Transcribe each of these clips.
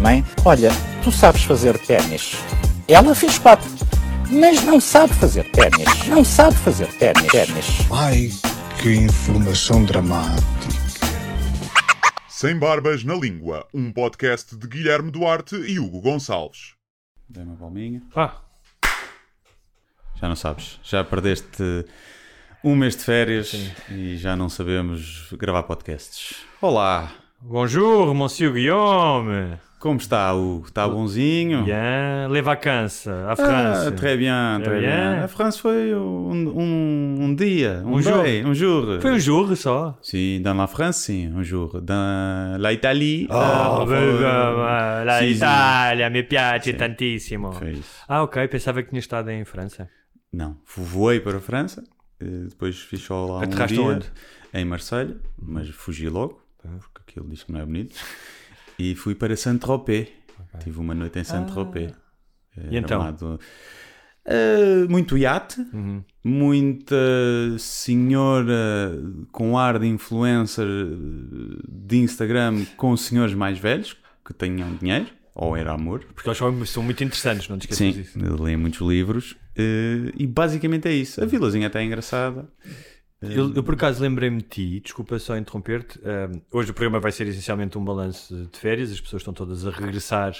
Mãe, olha, tu sabes fazer ténis. Ela fez quatro, mas não sabe fazer ténis. Não sabe fazer ténis. ténis. Ai, que informação dramática. Sem Barbas na Língua, um podcast de Guilherme Duarte e Hugo Gonçalves. Dei uma palminha. Ah, Já não sabes. Já perdeste um mês de férias e já não sabemos gravar podcasts. Olá, bonjour, monsieur Guillaume. como está o Está bonzinho? Bien, les vacances à Ah, France. très bien, Très très bien. bien. A França foi um, um, um dia, um, Um jour. day, um jour. Foi um jour só. Sim, dans la France, sim, un jour. Dans la Italie. Oh, euh, beh, la sì. Itália, mi piace tantissimo. Foi isso. Ah, ok, pensava que tinha estado em França. Não, voei para a França, eh, depois fiz só lá um dia onde? em Marselha, mas fugi logo, porque aquilo diz que não é bonito. E fui para Saint-Tropez. Tive uma noite em Saint-Tropez. Eh, E então? Eh, muito iate, Uhum. muita senhora com ar de influencer eh, de Instagram com senhores mais velhos que tenham dinheiro, ou era amor. Porque eles são, muito interessantes, não te esqueças Sim, disso. leio muitos livros e basicamente é isso. A vilazinha até é engraçada. Eu, eu, por acaso lembrei-me de ti, desculpa só interromper-te. ahm, hoje o programa vai ser essencialmente um balanço de férias, as pessoas estão todas a regressar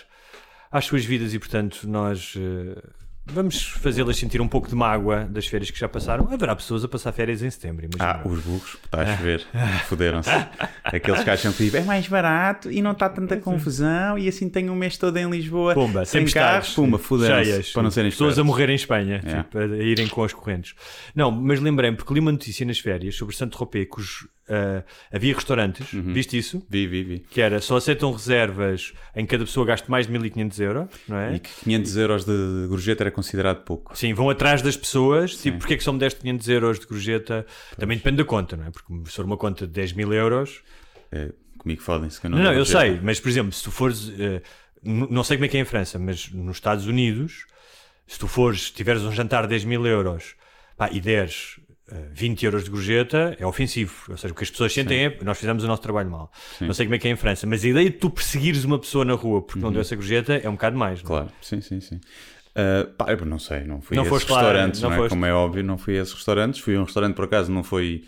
às suas vidas e, portanto, nós eh, vamos fazê-las sentir um pouco de mágoa das férias que já passaram. Haverá pessoas a passar férias em setembro, Ah, imagina. os burros, está a chover, fuderam-se. Aqueles que acham que é mais barato e não está tanta confusão e assim tenho um mês todo em Lisboa Pumba, sem carros, pumba, fuderam-se cheias, para não serem pessoas a morrer em Espanha, É. tipo, a irem com as correntes. Não, mas lembrei-me porque li uma notícia nas férias sobre Saint-Tropez que os, ah, havia restaurantes, Uhum. viste isso? Vi, vi, vi. Que era só aceitam reservas em que cada pessoa gaste mais de 1500 euros, não é? E que 500 euros de gorjeta era considerado pouco. Sim, vão atrás das pessoas, tipo, porque é que só me deste 500 euros de gorjeta? Também depende da conta, não é? Porque se for uma conta de 10 mil euros. É, comigo fodem-se que eu não Não, não, eu sei, mas por exemplo, se tu fores. n- não sei como é que é em França, mas nos Estados Unidos, se tu fores, tiveres um jantar de 10 mil euros pá, e deres 20 euros de gorjeta, é ofensivo. Ou seja, o que as pessoas sentem é nós fizemos o nosso trabalho mal. Não sei como é que é em França, mas a ideia de tu perseguires uma pessoa na rua porque não deu essa gorjeta é um bocado mais. não é? Claro, sim, sim, sim. Ah, pá, eu não sei, não fui Não a esses restaurantes, não não, é? Como é óbvio, não fui a esses restaurantes. Fui a um restaurante, por acaso, não foi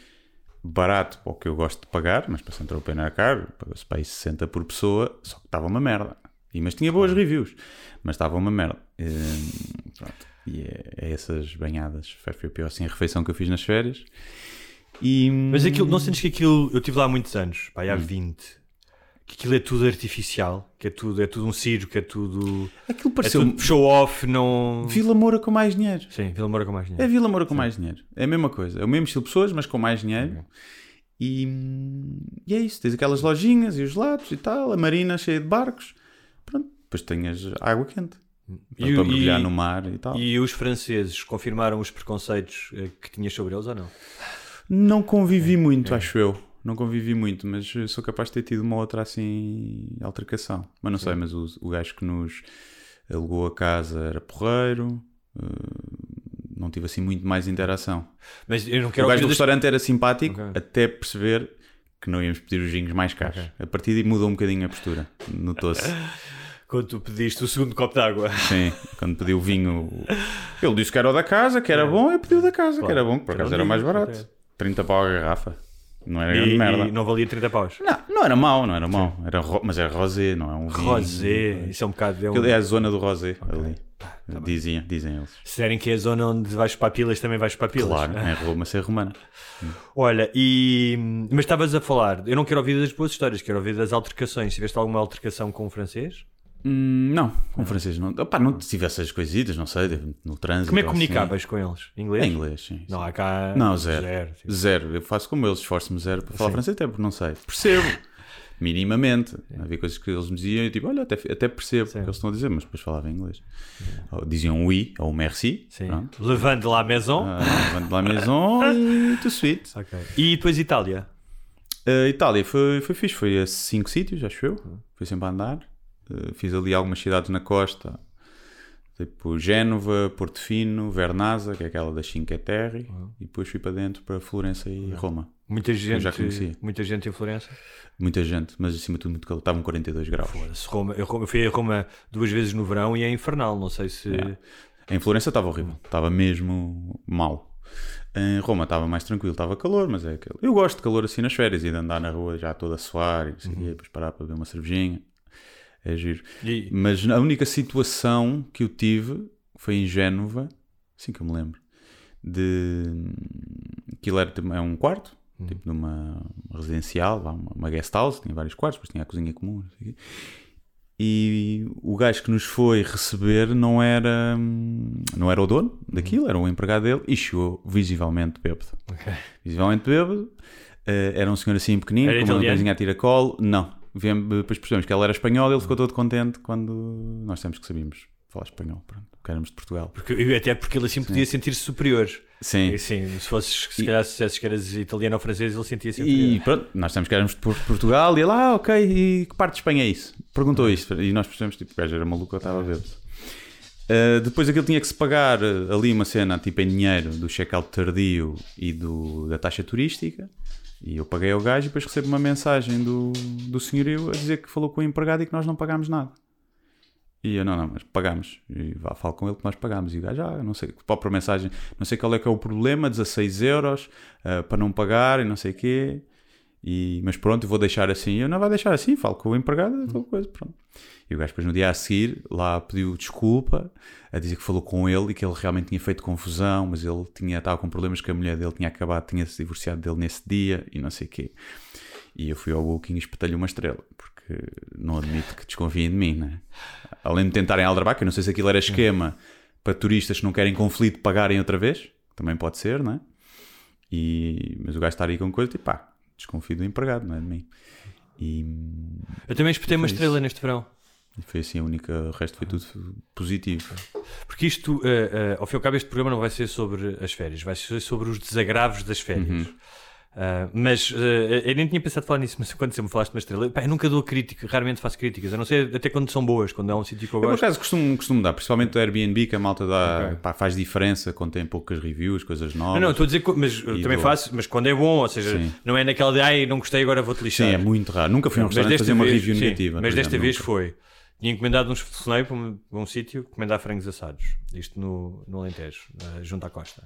barato para o que eu gosto de pagar, mas para Central Pena era caro, pagou-se para aí 60 por pessoa, só que estava uma merda. E, mas tinha boas reviews, mas estava uma merda. Hum, pronto. E é, é essas banhadas, foi foi a pior assim, a refeição que eu fiz nas férias. E, Mas aquilo, não sentes que aquilo. Eu estive lá há muitos anos, pá, Hum. há 20. Que aquilo é tudo artificial, que é tudo, é tudo um circo, é tudo. aquilo É pareceu tudo show off, não. Vila Moura com mais dinheiro. Sim, Vila Moura com mais É dinheiro. Vila Moura com mais dinheiro. É a mesma coisa. É o mesmo estilo de pessoas, mas com mais dinheiro. E, e é isso. Tens aquelas lojinhas e os lados e tal. A marina cheia de barcos. Pronto. Depois tens água quente. E, para mergulhar e- no mar e tal. e os franceses confirmaram os preconceitos eh, que tinhas sobre eles ou não? Não convivi muito, é. acho eu. Não convivi muito, mas eu sou capaz de ter tido uma outra assim altercação. Mas não sei, mas o, o gajo que nos alugou a casa era porreiro. eh, não tive assim muito mais interação. Mas eu não quero o gajo do das- restaurante era simpático Ok. até perceber que não íamos pedir os vinhos mais caros. Ok. A partir daí mudou um bocadinho a postura. Notou-se. Quando tu pediste o segundo copo de água. Sim, quando pediu o vinho. Ele disse que era o da casa, que era bom, e pediu da casa, que era bom, que por acaso era mais barato. ok. 30 pau a garrafa. Não era grande E, merda. e não valia 30 paus. Não, não era mau, não era mau. Era ro- Mas era rosé, não é um vinho. Rosé, isso é um bocado. É um... É a zona do rosé ali. Diziam, dizem eles. Se disserem que é a zona onde vais para pilas, também vais para pilas. Claro, é Roma ser romana. Olha, e. Mas estavas a falar, eu não quero ouvir das boas histórias, quero ouvir das altercações. Tiveste alguma altercação com o francês? Hum, não, com francês não. Opá, não tive essas coisitas, não sei, no trânsito. Como é que assim. comunicavas com eles? Inglês? Em inglês, sim. Não, há cá. Não, zero. Zero. tipo. Zero. Eu faço como eles, esforço-me zero para falar Sim. francês, até porque não sei. Percebo. minimamente. Havia coisas que eles me diziam e tipo, olha, até, até percebo o que eles estão a dizer, mas depois falava em inglês. Ou diziam oui ou merci. Sim. Pronto. Levante la maison. Ah, Levante la maison e tout suite. Ok. E depois Itália. A Itália foi, foi fixe, foi a cinco sítios, acho eu. Fui sempre a andar. Uh, fiz ali algumas cidades na costa, tipo Génova, Portofino, Vernazza, que é aquela das Cinque Terre, e depois fui para dentro para Florença e Roma. Muita gente, já conhecia. muita gente em Florença. Muita gente, mas acima de tudo muito calor. Estavam 42 graus. Roma, eu, eu fui a Roma duas vezes no verão e é infernal. Não sei se. Em Florença estava horrível, estava mesmo mal. Em Roma estava mais tranquilo, estava calor, mas é aquele. Eu gosto de calor assim nas férias e de andar na rua já toda a suar e não sei o quê, depois parar para beber uma cervejinha. É giro. E- Mas a única situação que eu tive foi em Génova, assim que eu me lembro, de aquilo era tipo- é um quarto, tipo de uma residencial, uma, uma guest house, tinha vários quartos, depois tinha a cozinha comum, o. E o gajo que nos foi receber não era não era o dono daquilo, era um empregado dele e chegou visivelmente bêbado. Visivelmente bêbado. Eh, era um senhor assim pequenino, Era com uma italiano? coisinha a tiracolo. Não. Vem- Depois percebemos que ele era espanhol e ele ficou todo contente quando nós temos que sabíamos falar espanhol, pronto, porque éramos de Portugal. Porque, até porque ele assim podia sentir-se superior. Sim. E, se fosses, se calhar, se que eras italiano ou francês, ele sentia-se E inferior. pronto, nós temos que éramos de Por- Portugal e ele, ah, ok, e que parte de Espanha é isso? Perguntou isso e nós percebemos, tipo, o gajo era maluco, eu estava bêbado. Uh, depois aquilo tinha que se pagar uh, ali uma cena tipo em dinheiro do check-out tardio e do, da taxa turística e eu paguei ao gajo e depois recebo uma mensagem do, do senhorio a dizer que falou com o empregado e que nós não pagámos nada. E eu, não, não, mas pagámos. E vá, falo com ele que nós pagámos. E o gajo, ah, não sei, própria mensagem, não sei qual é que é o problema, 16 euros ah, para não pagar e não sei o quê. E, mas pronto, vou deixar assim. Eu não vou deixar assim, falo com o empregado, tal coisa, pronto. E o gajo depois no dia a seguir lá pediu desculpa, a dizer que falou com ele e que ele realmente tinha feito confusão, mas ele tinha, estava com problemas que a mulher dele tinha acabado, tinha se divorciado dele nesse dia e não sei o quê. E eu fui ao Booking e espetei-lhe uma estrela, porque não admito que desconfiem de mim, né? Além de tentarem aldrabar, que eu não sei se aquilo era esquema para turistas que não querem conflito pagarem outra vez, também pode ser, né? E, mas o gajo está aí com coisa, tipo, pá, desconfio do empregado, não é de mim. E, Eu também espetei uma estrela isso. neste verão. e foi assim a única, o resto foi tudo positivo. Porque isto, eh, eh, ao fim e ao cabo, este programa não vai ser sobre as férias, vai ser sobre os desagravos das férias. Uhum. Ah, mas eh, eu nem tinha pensado falar nisso, mas quando você me falaste de uma estrela, pá, eu nunca dou crítica, raramente faço críticas, a não ser até quando são boas, quando é um sítio que eu Eu, por gosto. acaso, costumo, costumo dar, principalmente o Airbnb, que a malta dá, Ok. pá, faz diferença quando tem poucas reviews, coisas novas. Não, não, estou a dizer, que- mas também faço, mas quando é bom, ou seja, Sim. não é naquela de ai, não gostei, agora vou-te lixar. Sim, é muito raro. Nunca fui a um restaurante fazer uma vez- review sim, negativa. Mas desta exemplo, vez nunca. foi. Tinha encomendado uns telefonei para um, para um sítio encomendar frangos assados. Isto no, no Alentejo, eh, junto à costa.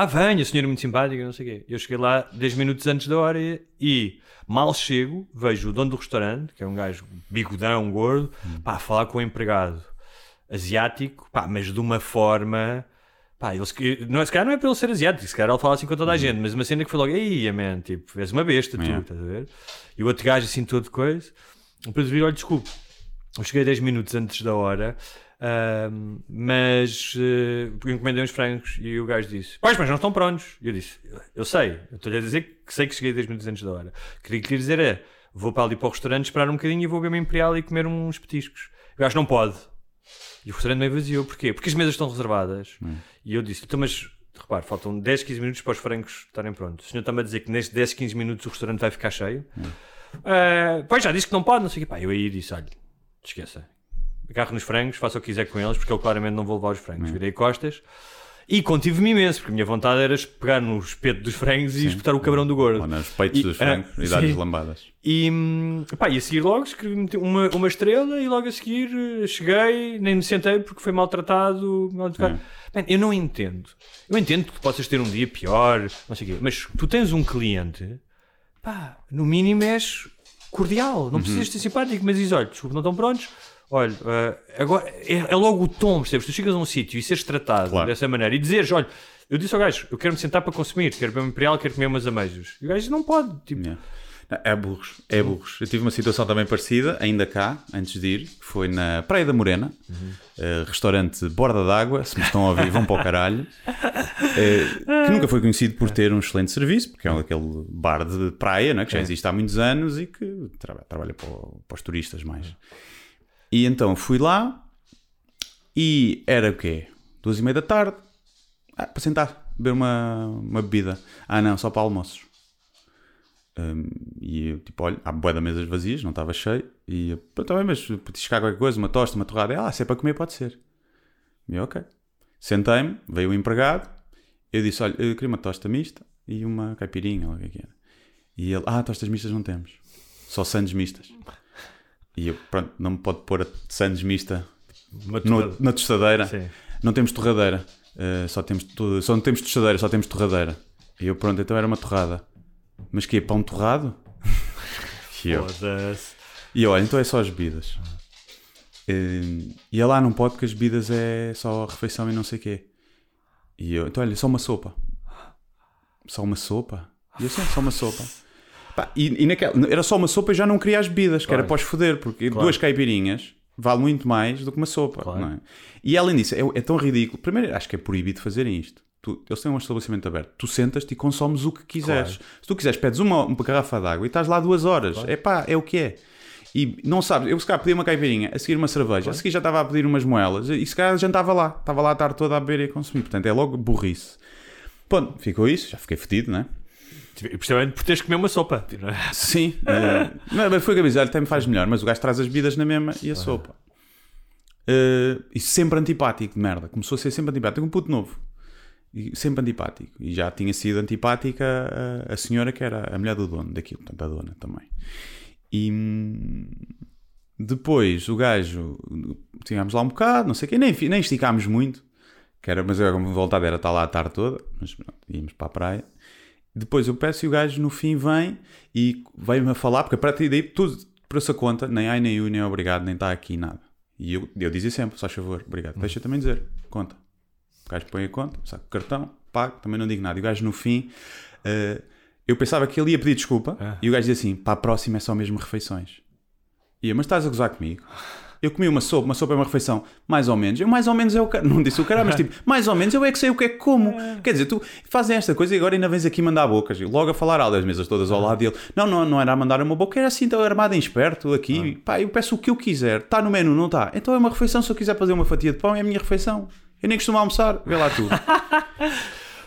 Ah, venha, senhora muito simpática, não sei o quê. Eu cheguei lá 10 minutos antes da hora e, e mal chego, vejo o dono do restaurante, que é um gajo bigodão, gordo, pá, a falar com o empregado asiático, pá, mas de uma forma. Pá, ele, se- não, é- se calhar não é para ele ser asiático, se calhar ele fala assim com toda a gente, mas uma cena que foi logo, ei, man, tipo, és uma besta, tu, É. estás a ver? E o outro gajo assim todo coisa, depois vi, olha, desculpe, eu cheguei 10 minutos antes da hora, ahm, mas eu encomendei uns frangos e o gajo disse, pois, mas não estão prontos. E eu disse, eu sei, eu estou-lhe a dizer que sei que cheguei 10 minutos antes da hora. Queria que lhe dizer é, vou para ali para o restaurante esperar um bocadinho e vou ver uma imperial e comer uns petiscos. O gajo não pode. E o restaurante meio vazio. Porquê? Porque as mesas estão reservadas. E eu disse, então, mas repare, faltam 10, 15 minutos para os frangos estarem prontos. O senhor está-me a dizer que nestes 10, 15 minutos o restaurante vai ficar cheio? "Ah, pois já disse que não pode, não sei o quê. Pá, eu aí disse, olha, esqueça. Agarro nos frangos, faça o que quiser com eles, porque eu claramente não vou levar os frangos. Virei costas. E contive-me imenso, porque a minha vontade era pegar no espeto dos frangos e espetar o cabrão do gordo. Ou nos peitos E- dos ah, frangos e dar-lhes lambadas. E, pá, e a seguir logo escrevi uma, uma estrela e logo a seguir eh, cheguei, nem me sentei porque foi maltratado. mal educado. Man, eu não entendo. Eu entendo que tu possas ter um dia pior, não sei o quê, mas tu tens um cliente, pá, no mínimo és cordial, não precisas ser simpático, mas diz: olha, desculpa, não estão prontos. Olha, eh, agora é, é logo o tom, percebes? Tu chegas a um sítio e seres tratado Claro. dessa maneira e dizeres: olha, eu disse ao gajo, eu quero me sentar para consumir, quero beber um imperial, quero comer umas ameijos. E o gajo não pode, tipo, Yeah. É burros, é burros. Eu tive uma situação também parecida, ainda cá, antes de ir, que foi na Praia da Morena, eh, restaurante Borda d'Água, se me estão a ouvir, vão para o caralho, eh, que nunca foi conhecido por ter um excelente serviço, porque é um aquele bar de praia, não é? que já existe há muitos anos e que tra- trabalha para, para os turistas mais. E então fui lá e era o quê? Duas e meia da tarde, ah, para sentar, beber uma, uma bebida. Ah não, só para almoços. Um, e eu, tipo, olha, há bué de mesas vazias, não estava cheio. E eu, pronto, tá mas petiscar qualquer coisa, uma tosta, uma torrada. Ah, se é para comer, pode ser. E eu, ok. Sentei-me, veio o empregado. Eu disse, olha, eu queria uma tosta mista e uma caipirinha, o que é que era. E ele, ah, tostas mistas não temos. Só sandes mistas. E eu, pronto, não me pode pôr a sandes mista no- na tostadeira. Sim. Não temos torradeira. Uh, só, temos, só não temos tostadeira, só temos torradeira. E eu, pronto, então era uma torrada. Mas que é pão torrado? e eu, e eu, olha, então é só as bebidas. Uh, e ele lá não pode porque as bebidas é só a refeição e não sei o quê. E eu, então olha, só uma sopa. Só uma sopa? E eu, sim, só uma sopa. Pá, e, e naquela, era só uma sopa e já não queria as bebidas, que era para os foder, porque duas caipirinhas vale muito mais do que uma sopa. Claro. é? E além disso, é, é tão ridículo. Primeiro, acho que é proibido fazerem isto. Tu, eles têm um estabelecimento aberto. Tu sentas-te e consomes o que quiseres. Se tu quiseres, pedes uma, uma garrafa de água e estás lá duas horas. É pá, é o que é. E não sabes, eu se calhar pedi uma caipirinha, a seguir uma cerveja, a seguir já estava a pedir umas moelas e se calhar jantava lá. Estava lá a tarde toda a beber e a consumir. Portanto, é logo burrice. Pronto, ficou isso. Já fiquei fedido, não é? E Principalmente por teres comer uma sopa. Sim, eh, não, foi o que eu disse, olha, até me faz melhor, mas o gajo traz as bebidas na mesma e a sopa. Eh, e sempre antipático, de merda. Começou a ser sempre antipático, um puto novo. E sempre antipático. E já tinha sido antipática a, a senhora que era a mulher do dono daquilo, portanto, a dona também. E hum, depois o gajo, tínhamos lá um bocado, não sei o quê, nem, nem esticámos muito, que era, mas eu, como vontade era estar lá a tarde toda, mas pronto, íamos para a praia. Depois eu peço e o gajo no fim vem e veio-me a falar, porque a partir daí tudo por essa conta, nem ai, nem eu, nem obrigado, nem está aqui nada. E eu, eu dizia sempre, só favor, obrigado. Deixa também dizer, conta. O gajo põe a conta, saca o cartão, pago, também não digo nada. E o gajo no fim, eh, eu pensava que ele ia pedir desculpa e o gajo dizia assim: para a próxima é só mesmo refeições. E eu, mas estás a gozar comigo? Eu comi uma sopa, uma sopa é uma refeição, mais ou menos. Eu, mais ou menos, é o cara. Não disse o cara, mas tipo, mais ou menos, eu é que sei o que é que como. Quer dizer, tu fazem esta coisa e agora ainda vens aqui mandar bocas. Logo a falar as mesas todas ao lado dele. Não, não, não era a mandar uma boca, era assim, então armado em esperto aqui. Pá, eu peço o que eu quiser. Está no menu, não está? Então é uma refeição. Se eu quiser fazer uma fatia de pão, é a minha refeição. Eu nem costumo almoçar, vê lá tudo.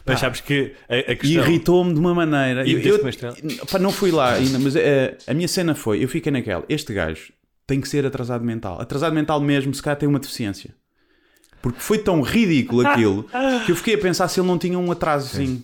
Mas sabes que a, a questão... irritou-me de uma maneira. E Eu, eu- pá, não fui lá ainda, mas eh, a minha cena foi: eu fiquei naquela. Este gajo tem que ser atrasado mental. Atrasado mental mesmo, se calhar tem uma deficiência. Porque foi tão ridículo aquilo que eu fiquei a pensar se ele não tinha um atrasozinho.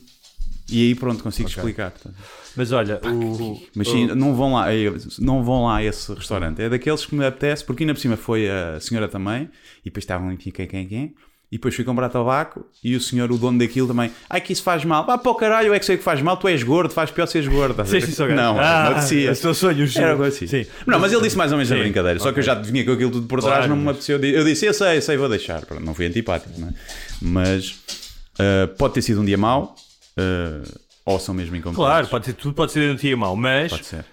E aí pronto, consigo explicar. portanto. Mas olha, o... Mas sim, não vão lá, é, não vão lá a esse restaurante. É daqueles que me apetece, porque ainda por cima foi a senhora também, e depois estavam em quem, quem, quem, e depois fui comprar tabaco, e o senhor, o dono daquilo também, ai que isso faz mal, vá para o caralho, eu é que sei o que faz mal, tu és gordo, faz pior seres gordo. A? Sim, sim, sou não, Ah, não apetecia. o seu sonho, juro. Era algo assim. Sim. Não, mas ele disse mais ou menos a Sim, brincadeira, só que eu já vinha com aquilo tudo por trás, Claro, não me apeteceu. Eu disse, eu sei, eu sei, vou deixar. Pronto, não fui antipático, não é? Mas ah, pode ter sido um dia mau, ah, ou são mesmo incompetentes. Claro, pode ser, tudo pode ser um dia mau, mas Pode ser.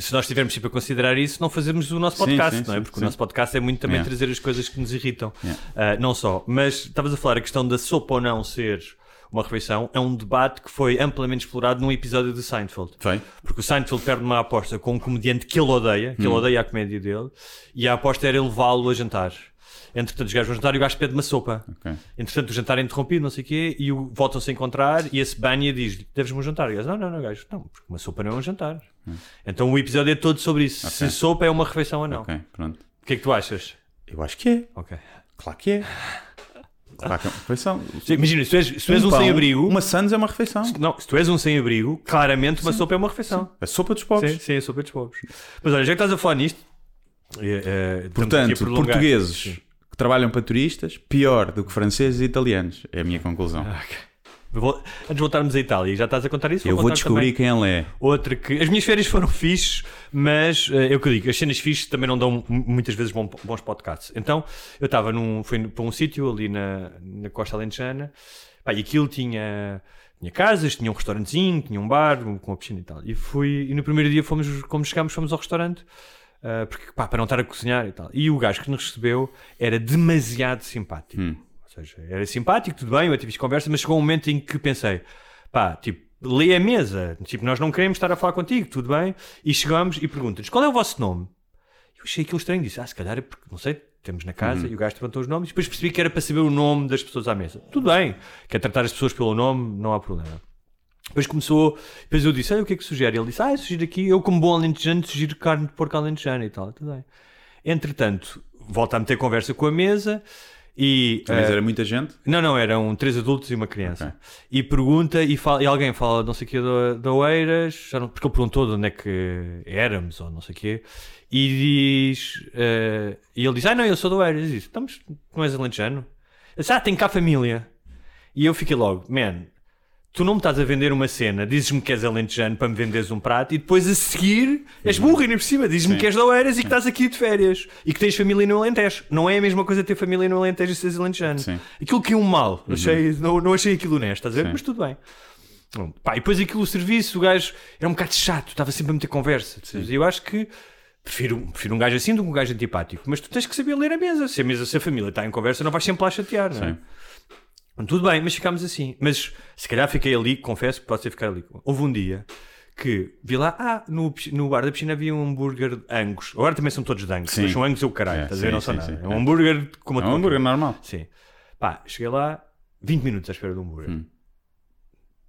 Se nós tivermos sempre a considerar isso, não fazemos o nosso Sim, podcast, sim, não é? sim, Porque sim. o nosso podcast é muito também Yeah. trazer as coisas que nos irritam. Yeah. Ah, não só, mas estavas a falar a questão da sopa ou não ser uma refeição, é um debate que foi amplamente explorado num episódio de Seinfeld. Foi? Porque o Seinfeld perde uma aposta com um comediante que ele odeia, que ele odeia a comédia dele, e a aposta era levá-lo a jantar. Entretanto, os gajos vão jantar e o gajo pede uma sopa. Ok. Entretanto, o jantar é interrompido, não sei o quê, e o- voltam-se a encontrar e esse Bania diz: Deves-me um jantar. E o gajo, não, não, não, gajo, não, porque uma sopa não é um jantar. Então o episódio é todo sobre isso: se sopa é uma refeição ou não. Ok, pronto. O que é que tu achas? Eu acho que é. Ok. Claro que é. Claro que é uma refeição. Imagina, se tu és, se tu és um, pão, sem-abrigo. Uma Sands é uma refeição. Não, se tu és um sem-abrigo, claramente uma sopa é uma refeição. A sopa dos pobres. Sim, sim, a sopa dos pobres. Mas olha, já que estás a falar nisto. aqui a Portanto, portugueses Sim. Que trabalham para turistas, pior do que franceses e italianos. É a minha conclusão. Vou- Antes de voltarmos à Itália, já estás a contar isso? Eu vou descobrir também. quem ele é. Outra que. As minhas férias foram fixes, mas é o que eu digo, as cenas fixes também não dão mu- muitas vezes bom- bons podcasts. Então, eu estava num. Fui para um sítio ali na, na Costa Alentejana, pá, e aquilo tinha. tinha casas, tinha um restaurantezinho, tinha um bar com uma piscina e tal. E fui, e no primeiro dia fomos, como chegámos, fomos ao restaurante, ah, porque, pá, para não estar a cozinhar e tal. E o gajo que nos recebeu era demasiado simpático. Ou seja, era simpático, tudo bem, eu tive conversa, mas chegou um momento em que pensei, pá, tipo, lê a mesa, tipo, nós não queremos estar a falar contigo, tudo bem? E chegamos e perguntas, qual é o vosso nome? Eu achei aquilo estranho, disse, ah, se calhar é porque, não sei, temos na casa e o gajo levantou os nomes, e depois percebi que era para saber o nome das pessoas à mesa. Tudo bem, quer tratar as pessoas pelo nome, não há problema. Depois começou, depois eu disse, ah, o que é que sugere? Ele disse, ah, eu sugiro aqui, eu como bom alentejano, sugiro carne de porco alentejano e tal, tudo bem. Entretanto, volta a meter conversa com a mesa e... Mas eh, era muita gente? não, não, eram três adultos e uma criança. E pergunta, e, fala, e alguém fala não sei o quê da, da Oeiras, não- porque ele perguntou de onde é que éramos, ou não sei o quê, e diz, eh, e ele diz, ah não, eu sou da Oeiras, e diz, estamos, não és alentejano? Ah, tem cá família. E eu fiquei logo, man, tu não me estás a vender uma cena, dizes-me que és alentejano para me venderes um prato, e depois a seguir és burro ainda por cima, dizes-me que és da Oeiras e que estás aqui de férias, e que tens família no Alentejo. Não é a mesma coisa ter família no Alentejo e seres alentejano. Sim. Aquilo que é um mal. Achei, não, não achei aquilo honesto, estás a ver? Mas tudo bem. Pá, e depois aquilo, o serviço, o gajo era um bocado chato, estava sempre a meter conversa. E eu acho que prefiro, prefiro um gajo assim do que um gajo antipático. Mas tu tens que saber ler a mesa. Se a mesa, se a família está em conversa, não vais sempre lá chatear, não é? Sim. Tudo bem, mas ficámos assim. Mas se calhar fiquei ali, confesso que pode ser ficar ali. Houve um dia que vi lá, ah, no, no bar da piscina havia um hambúrguer Angus. Agora também são todos de Angus, Sim. mas são Angus é o caralho, É, estás a ver? Não são nada. sim. É um É. hambúrguer como É a um tua hambúrguer normal. Sim. Pá, cheguei lá, 20 minutos à espera do hambúrguer. Hum.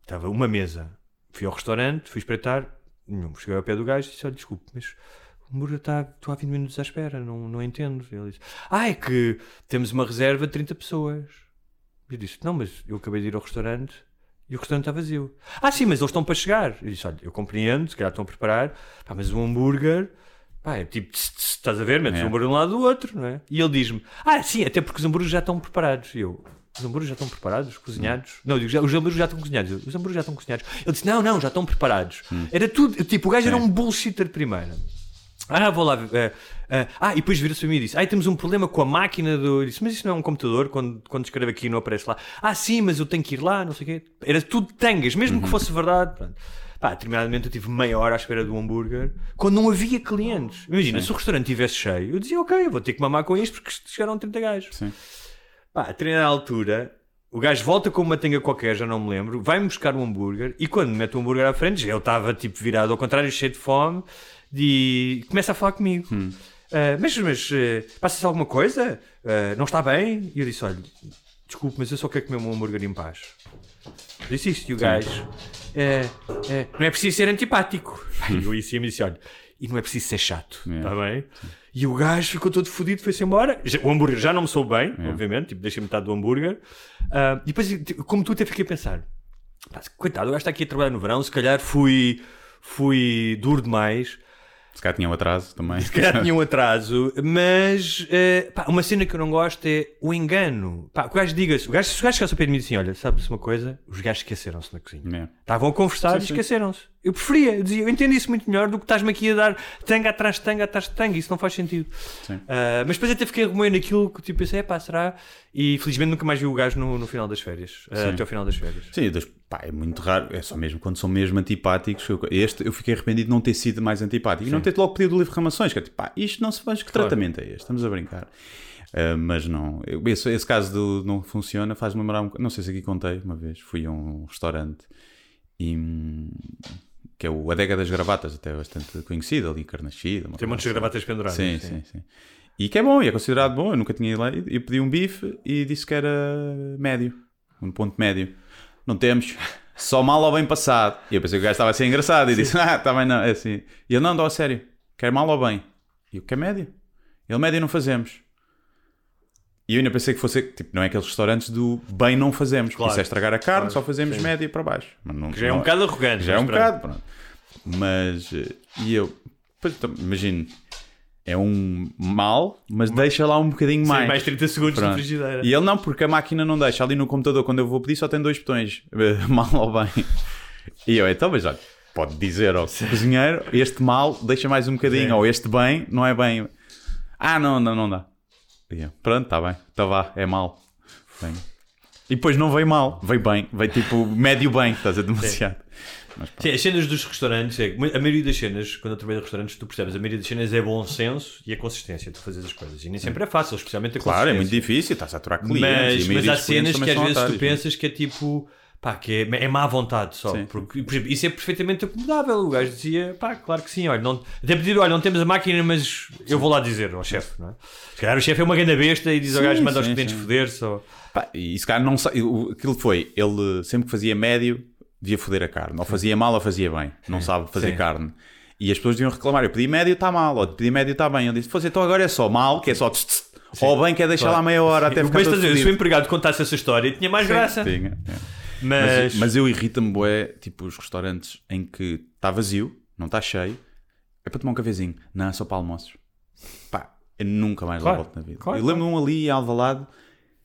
Estava uma mesa. Fui ao restaurante, fui espreitar. Nenhum. Cheguei ao pé do gajo e disse: Olha, desculpe, mas o hambúrguer está. Estou há 20 minutos à espera, não, não entendo. Ele disse: Ah, é que temos uma reserva de 30 pessoas. Eu disse: Não, mas eu acabei de ir ao restaurante e o restaurante está vazio. Ah, sim, mas eles estão para chegar. Eu disse: Olha, eu compreendo, se calhar estão a preparar, pá, mas o hambúrguer. Pá, é tipo, tss, tss, estás a ver? Metes É. o hambúrguer de um lado do outro, não é? E ele diz-me: Ah, sim, até porque os hambúrgueres já estão preparados. E eu: Os hambúrgueres já estão preparados? Cozinhados? Não, eu digo, já, os hambúrgueres já estão cozinhados. Os hambúrgueres já estão cozinhados. Ele disse: Não, não, já estão preparados. Era tudo, tipo, o gajo era um bullshitter de primeira. Ah, vou lá. eh, eh, ah, e depois vira-se para mim e disse: Ah, temos um problema com a máquina do. Eu disse: Mas isso não é um computador? Quando, quando escreve aqui não aparece lá. Ah, sim, mas eu tenho que ir lá, não sei o quê. Era tudo tangas, mesmo que fosse verdade. Pronto. Pá, determinadamente eu tive meia hora à espera do hambúrguer quando não havia clientes. Imagina, se o restaurante estivesse cheio, eu dizia: Ok, eu vou ter que mamar com isto porque chegaram 30 gajos. Sim. Pá, a determinada altura, o gajo volta com uma tanga qualquer, já não me lembro, vai-me buscar um hambúrguer e quando me mete o hambúrguer à frente, eu estava tipo virado ao contrário, cheio de fome, e começa a falar comigo. Ah, mas mas eh, passa-se alguma coisa? Ah, não está bem? E eu disse: olha, desculpe, mas eu só quero comer um hambúrguer em paz. Disse isto, e o gajo, "É, é, não é preciso ser antipático. E eu disse, e me disse: olha, e não é preciso ser chato, É. está bem? E o gajo ficou todo fodido, foi-se embora. O hambúrguer já não me soube bem, obviamente, tipo, deixei metade do hambúrguer. Ah, e depois, como tu, até fiquei a pensar: coitado, o gajo está aqui a trabalhar no verão, se calhar fui, fui duro demais. Se calhar tinha um atraso também. Se calhar tinha um atraso, mas eh, pá, uma cena que eu não gosto é o engano. Pá, o gajo diga-se, o gajo, se o gajo chegasse ao pé de mim e disse assim: Olha, sabes uma coisa? Os gajos esqueceram-se na cozinha. É. Estavam a conversar Sim, e sim. esqueceram-se. Eu preferia, eu dizia, eu entendo isso muito melhor do que estás-me aqui a dar tanga atrás de tanga atrás de tanga, isso não faz sentido. Sim. Ah, mas depois até fiquei a remoer naquilo que tipo, pensei, pá, será? E felizmente nunca mais vi o gajo no, no final das férias, Sim. até ao final das férias. Sim, das- pá, é muito raro, é só mesmo quando são mesmo antipáticos. Eu, este eu fiquei arrependido de não ter sido mais antipático e não ter logo pedido o livro de reclamações, que é tipo, pá, isto não se faz, que Claro. tratamento é este? Estamos a brincar. Ah, mas não, esse, esse caso do não funciona faz-me lembrar um, não sei se aqui contei uma vez, fui a um restaurante e, hum, que é o Adega das Gravatas, até bastante conhecido ali, Carnachida. Tem de assim. gravatas penduradas. Sim, sim, sim. E que é bom, e é considerado bom. Eu nunca tinha ido lá. Eu pedi um bife e disse que era médio, um ponto médio. Não temos, só mal ou bem passado. E eu pensei que o gajo estava a ser engraçado e disse: Ah, também não, é assim. E ele: Não, não, a sério, quer mal ou bem? E eu: Quer médio? Ele: Médio não fazemos. E eu ainda pensei que fosse, tipo, não é aqueles restaurantes do bem não fazemos, que Claro. isso é estragar a carne, Claro, só fazemos sim. média para baixo. Mas não, Que já é um não- bocado arrogante. já é um bocado, pronto. Mas, eh, e eu, então, imagino, é um mal, mas deixa lá um bocadinho Sim, mais. mais 30 segundos Pronto. de frigideira. E ele não, porque a máquina não deixa. Ali no computador, quando eu vou pedir, só tem dois botões, mal ou bem. E eu, então, mas olha, pode dizer ao cozinheiro, este mal deixa mais um bocadinho, Sim. ou este bem não é bem. Ah, não, não, não dá. Eu, pronto, está bem, então vá, é mal. Bem, E depois não veio mal, veio bem, veio tipo médio bem, estás a demasiado. Mas. Sim, as cenas dos restaurantes, é, a maioria das cenas, quando eu trabalho em restaurantes, tu percebes, a maioria das cenas é bom senso e a consistência de fazer as coisas. E nem sempre é fácil, especialmente a Claro, é muito consistência. difícil, estás a aturar clientes. Mas, e mas há cenas que às vezes tu é? pensas que é tipo. Pá, que é, é má vontade só. Sim. Porque, por exemplo, isso é perfeitamente acomodável. O gajo dizia, pá, claro que sim. Olha, não, até pedir, olha, não temos a máquina, mas eu vou lá dizer ao chefe, não é? Se calhar o chefe é uma grande besta e diz ao Sim, gajo, manda sim, clientes sim. foder só. Pá, e se calhar não sa- o- aquilo foi, ele sempre que fazia médio devia foder a carne, ou fazia mal ou fazia bem, não sabe fazer carne. E as pessoas deviam reclamar, eu pedi médio está mal, ou pedi médio está bem. Eu disse, fosse então agora é só mal, que é só tss, tss, ou bem que é deixar lá meia hora até ficar mas estás a dizer, o empregado contasse essa história, tinha mais graça. Tinha, tinha. Mas, Mas, mas eu irrita-me bué, tipo, os restaurantes em que está vazio, não está cheio, é para tomar um cafezinho. Não, é só para almoços. Pá, eu nunca mais Claro, lá volto na vida. claro, eu lembro-me um ali em Alvalade,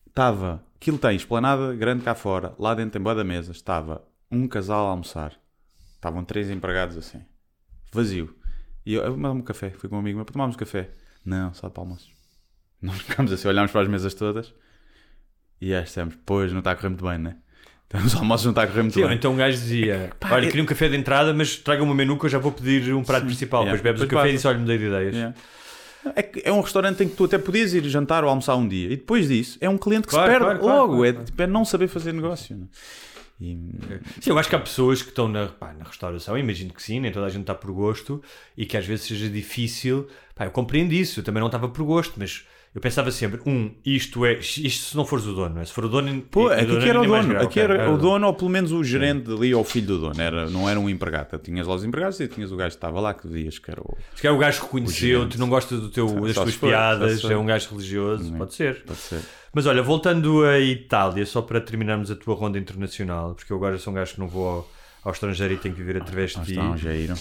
estava, aquilo tem esplanada grande cá fora, lá dentro tem boa da mesa, estava um casal a almoçar. Estavam três empregados assim, vazio. E eu, eu mando um café, fui com um amigo meu para tomarmos café. Não, só para almoços. Nós ficámos assim, olhámos para as mesas todas e dissemos, pois, não está a correr muito bem, né? Então, os almoços não está a correr muito Sim, bem. então um gajo dizia: Olha, é- queria um café de entrada, mas traga um menu que eu já vou pedir um prato principal. Yeah. Depois bebes o café e dizes: Olha, mudei de ideias. Yeah. É, é um restaurante em que tu até podias ir jantar ou almoçar um dia e depois disso é um cliente que Claro, se perde claro, logo. claro, é, tipo, é não saber fazer negócio. né? E, Sim, eu acho que há pessoas que estão na, pá, na restauração, imagino que sim, nem toda a gente está por gosto e que às vezes seja difícil. Pá, eu compreendo isso, eu também não estava por gosto, mas eu pensava sempre: um, isto é, isto se não fores o dono, é? Se for o dono, Pô, o aqui dono era o é dono, grave. aqui Ok, era o dono ou pelo menos o gerente ali ou o filho do dono, era, não era um empregado. Tinhas lá os empregados e tinhas o gajo que estava lá que dizias que era o. Se calhar o gajo reconheceu, gerente. tu não gosta do teu, das tuas for, piadas, é um gajo religioso, pode ser. Pode ser. Mas olha, voltando à Itália, só para terminarmos a tua ronda internacional, porque eu agora sou um gajo que não vou ao, ao estrangeiro e tenho que viver através de Ah, ti. estão, já iram.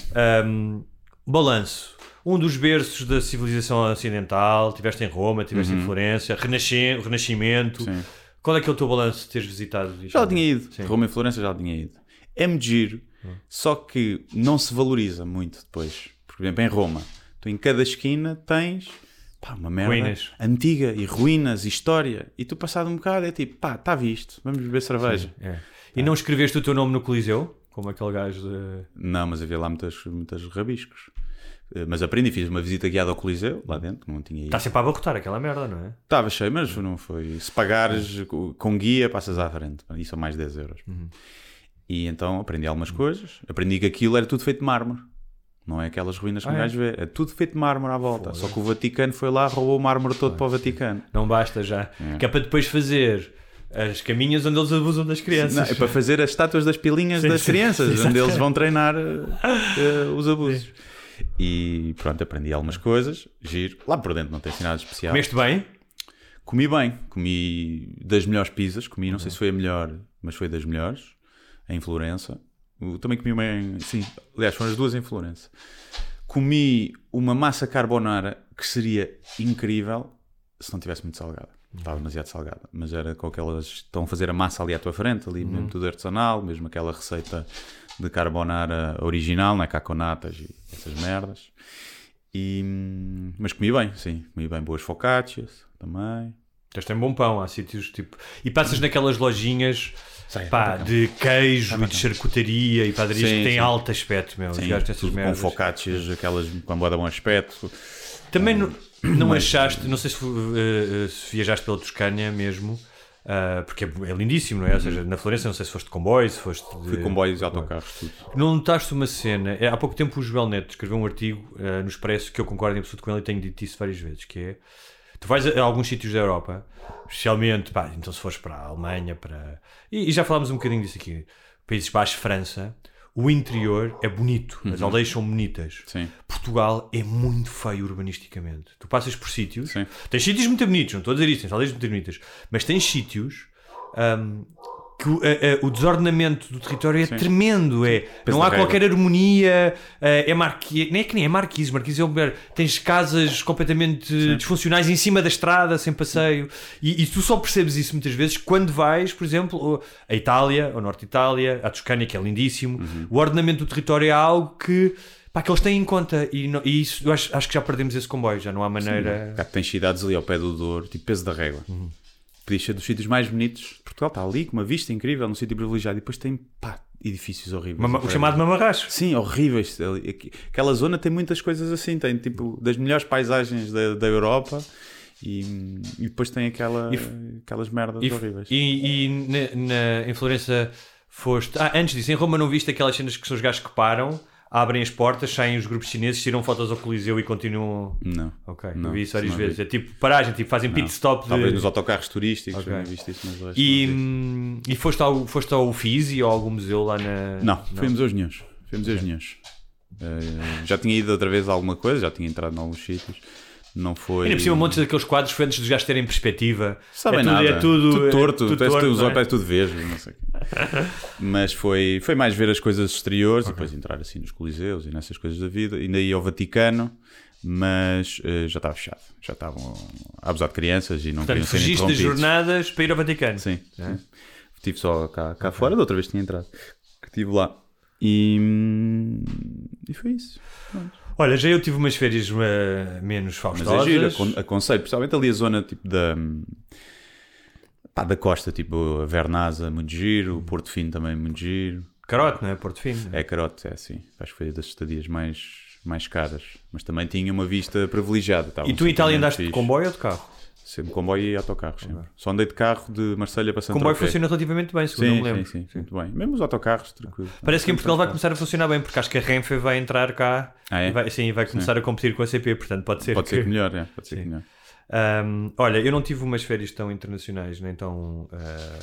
Um, balanço. Um dos berços da civilização ocidental, tiveste em Roma, tiveste em Florença, Renascimento, Renascimento. Sim. Qual é que é o teu balanço de teres visitado? isto? Já tinha ido. Sim. Roma e Florença já tinha ido. É giro, só que não se valoriza muito depois. Por exemplo, em Roma, tu em cada esquina tens pá, uma merda Ruínas. antiga e ruínas e história. E tu passado um bocado é tipo, pá, está visto, vamos beber cerveja. É. E não escreveste o teu nome no Coliseu? Como aquele gajo de... Não, mas havia lá muitas, muitas rabiscos. Eh, Mas aprendi, fiz uma visita guiada ao Coliseu, lá dentro, não tinha ido. Está sempre a abarrotar aquela merda, não é? Estava cheio, mas não foi. Se pagares co- com guia, passas à frente. Isso são mais 10 euros. E então aprendi algumas coisas. Aprendi que aquilo era tudo feito de mármore. Não é aquelas ruínas que Ah, o é? gajo vê. É tudo feito de mármore à volta. Só que o Vaticano foi lá, roubou o mármore todo para o Vaticano. Não basta já. Que é para depois fazer as caminhas onde eles abusam das crianças. Não, é para fazer as estátuas das pilinhas Sim, das sim. crianças, onde eles vão treinar eh, os abusos. E pronto, aprendi algumas coisas. Giro. Lá por dentro não tem assim nada especial. Comeste bem? Comi bem, comi das melhores pizzas, comi, não sei se foi a melhor, mas foi das melhores, em Florença. Eu também comi uma em, sim, aliás, foram as duas em Florença. Comi uma massa carbonara que seria incrível se não tivesse muito salgada. Estava demasiado salgada, mas era com aquelas. Estão a fazer a massa ali à tua frente, ali mesmo tudo artesanal, mesmo aquela receita de carbonara original, não é? Caconatas e essas merdas. E, mas comi bem, sim, comi bem boas focaccias também. Tens tem bom pão, há sítios tipo. E passas naquelas lojinhas Sei, pá, bacana. de queijo e de charcutaria e padarias Sim, que têm sim. alto aspecto, meu. Sim, tudo com merdas. focaccias, aquelas com boa bom aspecto. Também não, não achaste, não sei se, eh, eh, se viajaste pela Toscânia mesmo, ah, porque é, é lindíssimo, não é? Ou seja, na Florença, não sei se foste de comboio, se foste de. Fui comboios e autocarros, tudo. Não notaste uma cena? É, há pouco tempo o Joel Neto escreveu um artigo ah, no Expresso que eu concordo em absoluto com ele e tenho dito isso várias vezes, que é tu vais a, a alguns sítios da Europa, especialmente, pá, então se fores para a Alemanha, para... E, e já falámos um bocadinho disso aqui, Países Baixos, França, o interior é bonito, as aldeias são bonitas. Sim. Portugal é muito feio urbanisticamente. Tu passas por sítios, Sim. tens sítios muito bonitos, não estou a dizer isso, tens aldeias muito bonitas, mas tens sítios hum, que o, a- a- o desordenamento do território é tremendo. É, não há qualquer harmonia, eh, é marquise, nem é que nem é marquise, marquise é o melhor. Tens casas completamente disfuncionais em cima da estrada, sem passeio, e, e tu só percebes isso muitas vezes quando vais, por exemplo, a Itália, ao Norte de Itália, a Toscânia, que é lindíssimo. Uhum. O ordenamento do território é algo que. Pá, que eles têm em conta e, não- e isso acho, acho que já perdemos esse comboio, já não há maneira. Cá tens cidades ali ao pé do Douro, tipo peso da régua. Uhum. Podia ser dos sítios mais bonitos. Portugal está ali, com uma vista incrível, num sítio privilegiado. E depois tem, pá, edifícios horríveis. Mama- o chamado mamarracho. Sim, horríveis. Aquela zona tem muitas coisas assim. Tem tipo das melhores paisagens da, da Europa e, e depois tem aquela, aquelas merdas E, horríveis. e, e na, na- em Florença foste. Ah, antes disso, em Roma não viste aquelas cenas que são os gajos que param, abrem as portas, saem os grupos chineses, tiram fotos ao Coliseu e continuam. Não. Ok, Não, vi isso várias vezes. vi. É tipo paragem, tipo fazem pit stop. de- Talvez nos autocarros turísticos, Ok. já viste isso, mas E, hum, e foste, ao, foste ao Uffizi ou algum museu lá na. Não, foi a Museus Nenhums. Foi a Museus Nenhums. Eh, já tinha ido outra vez a alguma coisa, já tinha entrado em alguns sítios. Não foi. Ainda por cima, um monte daqueles quadros foi antes dos gajos terem perspectiva. Sabem é tudo, nada. É tudo, é torto. tudo Parece que torto, os não é? olhos tudo vejo. Não sei. Mas foi, foi mais ver as coisas exteriores e depois entrar assim nos coliseus e nessas coisas da vida. Ainda ia ao Vaticano, mas eh, já estava fechado. Já estavam a abusar de crianças e não Portanto, queriam ser interrompidos. jornadas para ir ao Vaticano. Sim. sim. Estive só cá, cá fora, da outra vez tinha entrado. Que estive lá. E, hum, e foi isso. Olha, já eu tive umas férias eh, menos Mas é faustosas. giro, acon- aconselho, principalmente ali a zona tipo da. Pá, da costa, tipo a Vernasa, muito giro, o Porto Fino também muito giro. Carote, não é? Porto Fino. É carote, é assim. Acho que foi das estadias mais, mais caras. Mas também tinha uma vista privilegiada. E um tu em Itália andaste de fixe. comboio ou de carro? Sempre comboio e autocarro, sempre. Só andei de carro de Marselha para O Santo comboio funciona relativamente bem, segundo Sim, eu me lembro. sim, sim, muito bem. Mesmo os autocarros, tranquilo. Parece que em Portugal vai começar a funcionar bem, porque acho que a Renfe vai entrar cá Ah, é? e vai, sim, vai começar a competir com a CP, portanto pode ser Pode que... ser que melhor, é. Pode ser que melhor. Ahm, olha, eu não tive umas férias tão internacionais, nem tão, ah,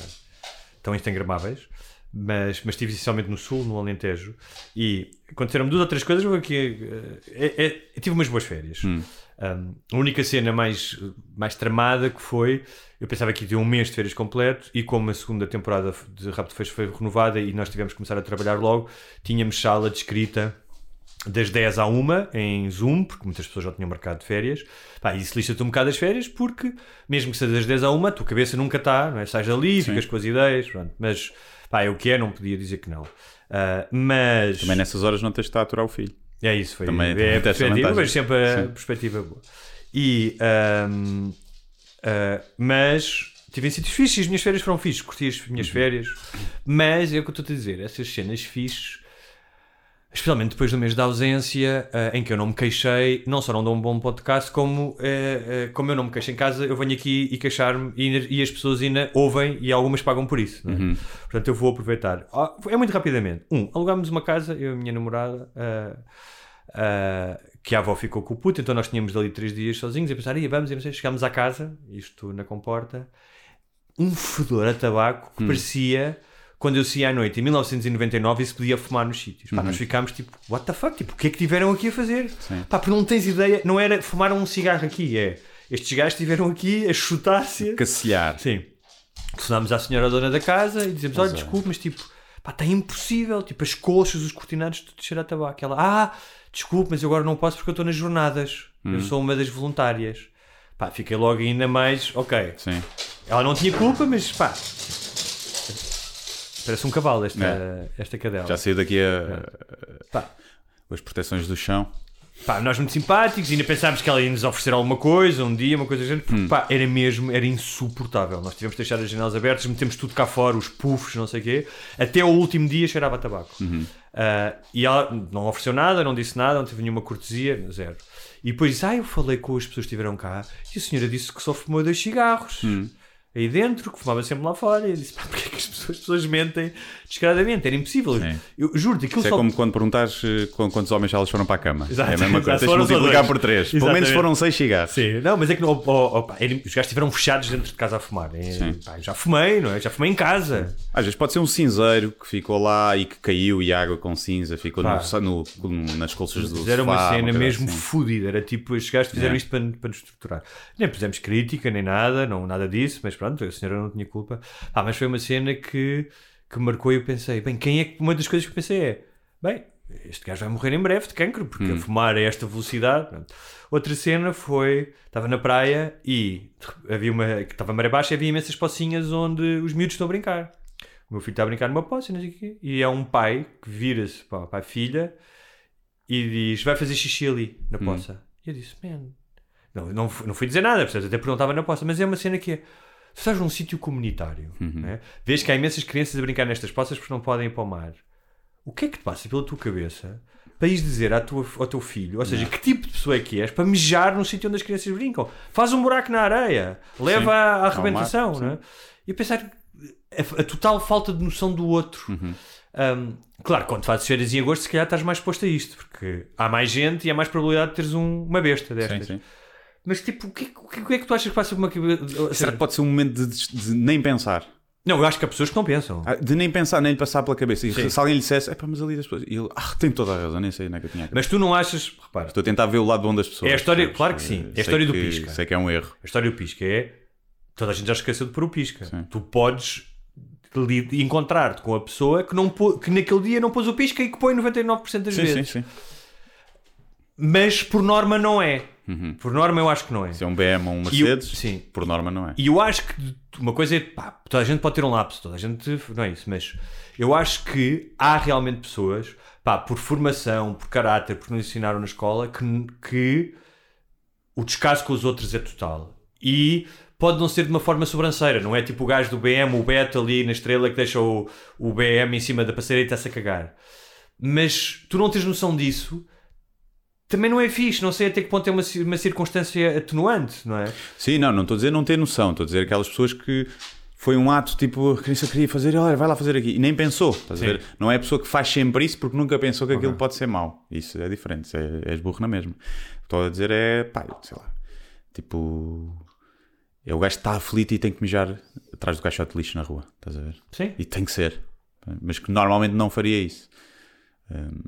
tão instagramáveis, mas, mas estive essencialmente no Sul, no Alentejo, e aconteceram-me duas ou três coisas, vou aqui, ah, é- é- eu tive umas boas férias. Hum. Ahm, a única cena mais, mais tramada que foi, eu pensava que ia ter um mês de férias completo, e como a segunda temporada de Rápido Fecho foi renovada e nós tivemos que começar a trabalhar logo, tínhamos sala de escrita das 10 à 1 em Zoom, porque muitas pessoas já tinham marcado férias. Pá, isso lixa-te um bocado as férias, porque mesmo que seja das 10 à 1, a tua cabeça nunca está, não é? Sais ali, ficas com as ideias, pronto. Mas pá, é o que é, não podia dizer que não. Ah, mas Também nessas horas não tens de estar a aturar o filho. É isso, foi Também- é perspectiva, mas sempre a Sim. perspectiva boa. E, ahm, ah, mas tive em sítios fixes, as minhas férias foram fixes, curti as minhas Uhum. férias, mas é o que eu estou a dizer, essas cenas fixes, especialmente depois do mês da ausência, ah, em que eu não me queixei, não só não dou um bom podcast, como, eh, eh, como eu não me queixo em casa, eu venho aqui e queixar-me e, e as pessoas ainda ouvem e algumas pagam por isso. é? Uhum. Portanto, eu vou aproveitar. Ah, É muito rapidamente. Um, alugámos uma casa, eu e a minha namorada, ah, ah, que a avó ficou com o puto, então nós tínhamos ali três dias sozinhos, e pensar, ia, vamos, e não sei, chegámos à casa, isto na comporta, um fedor a tabaco que parecia quando eu saía à noite em 1999 e se podia fumar nos sítios. Pá, nós ficámos tipo, what the fuck? Tipo, o que é que tiveram aqui a fazer? Pá, porque não tens ideia, não era fumar um cigarro aqui, é estes gajos estiveram aqui a chutar-se. Cacilhar. Sim. Telefonámos à senhora dona da casa e dizemos: Olha, desculpe, mas tipo, pá, está impossível. Tipo, as colchas, os cortinados, tudo cheira a tabaco. Ela, ah, desculpe, mas eu agora não posso porque eu estou nas jornadas. Eu sou uma das voluntárias. Pá, fiquei logo ainda mais, ok. Sim. Ela não tinha culpa, mas pá. Parece um cavalo esta, É. esta cadela. Já saiu daqui a, Pá, as proteções do chão. pá, nós muito simpáticos, ainda pensámos que ela ia nos oferecer alguma coisa, um dia, uma coisa do género, porque pá, era mesmo, era insuportável. Nós tivemos de deixar as janelas abertas, metemos tudo cá fora, os puffs, não sei o quê, até o último dia cheirava a tabaco. Ah, e ela não ofereceu nada, não disse nada, não teve nenhuma cortesia, zero. E depois disse: Ah, eu falei com as pessoas que estiveram cá e a senhora disse que só fumou dois cigarros. Aí dentro, que fumava sempre lá fora, e disse: Pá, porque é que as pessoas, as pessoas mentem descaradamente? Era impossível. Sim. Eu juro-te, aquilo Isso é só. como quando perguntares eh, qu- quantos homens elas foram para a cama. Exato, é a mesma coisa. Tens de multiplicar por três. Pelo menos Exatamente. foram seis cigarros. Sim, não, mas é que oh, oh, pá, os gajos estiveram fechados dentro de casa a fumar. É, pá, já fumei, não é? Já fumei em casa. Às vezes pode ser um cinzeiro que ficou lá e que caiu e a água com cinza ficou Pá. no, no- nas colchas do Fizeram uma sofá, cena coisa mesmo assim. fodida. Era tipo, os gajos fizeram É. isto para, para nos estruturar. Nem pusemos crítica, nem nada, não, nada disso, mas pronto, a senhora não tinha culpa. Ah, mas foi uma cena que, que marcou e eu pensei, bem, quem é que. Uma das coisas que eu pensei é, bem, este gajo vai morrer em breve de cancro, porque Hum. a fumar a esta velocidade. pronto. Outra cena foi, estava na praia e havia uma, que estava maré baixa e havia imensas pocinhas onde os miúdos estão a brincar. O meu filho está a brincar numa poça, não sei o quê, e é um pai que vira-se para, para a filha e diz: Vai fazer xixi ali na poça. E eu disse: Man, não, não, fui- não fui dizer nada, percebes? até porque não estava na poça, mas é uma cena que é. Estás num sítio comunitário, Uhum. né? vês que há imensas crianças a brincar nestas poças porque não podem ir para o mar. O que é que te passa pela tua cabeça para ires dizer à tua, ao teu filho, ou seja, que tipo de pessoa é que és para mijar num sítio onde as crianças brincam? Faz um buraco na areia, leva Sim. à mar, arrebentação, né? E a pensar a, a total falta de noção do outro. Uhum. Um, claro, quando fazes férias em agosto, se calhar estás mais exposto a isto, porque há mais gente e há mais probabilidade de teres um- uma besta destas. Sim, sim. Mas tipo, o que, o que- o que é que tu achas que passa por uma cabeça? Será que pode ser um momento de, de nem pensar? Não, eu acho que há pessoas que não pensam. Ah, De nem pensar, nem lhe passar pela cabeça. E Sim. se alguém lhe dissesse, é pá, mas ali das pessoas. E ele, ah, tem toda a razão, nem sei onde é que eu tinha. Mas tu não achas, repara, Estou a tentar ver o lado bom das pessoas. É a história- percebes? claro que sim. É a Sei história do que- pisca. Sei que é um erro. a história do pisca é toda a gente já esqueceu de pôr o pisca. Sim. Tu podes li- encontrar-te com a pessoa que, não pô- que naquele dia não pôs o pisca e que põe 99% das Sim, vezes. sim, sim. Mas por norma não é. Por norma eu acho que não é. Se é um BM ou um E eu- Mercedes, sim. por norma não é. E eu acho que uma coisa é, pá, toda a gente pode ter um lapso, toda a gente, não é isso, mas eu acho que há realmente pessoas, pá, por formação, por caráter, porque nos ensinaram na escola, que, que o descaso com os outros é total. E pode não ser de uma forma sobranceira, não é tipo o gajo do BM, o Beto ali na estrela que deixa o, o BM em cima da passadeira e está-se a cagar. Mas tu não tens noção disso, também não é fixe, não sei até que ponto é uma, uma circunstância atenuante, não é? Sim, não, não estou a dizer não ter noção. Estou a dizer aquelas pessoas que foi um ato tipo, a criança queria fazer, olha, vai lá fazer aqui. E nem pensou. Estás a ver? Não é a pessoa que faz sempre isso porque nunca pensou que aquilo pode ser mau. Isso é diferente. É, és burro na mesma. Estou a dizer é, pá, sei lá. Tipo, é o gajo que está aflito e tem que mijar atrás do caixote de lixo na rua. Estás a ver? Sim. E tem que ser. Mas que normalmente não faria isso. Hum,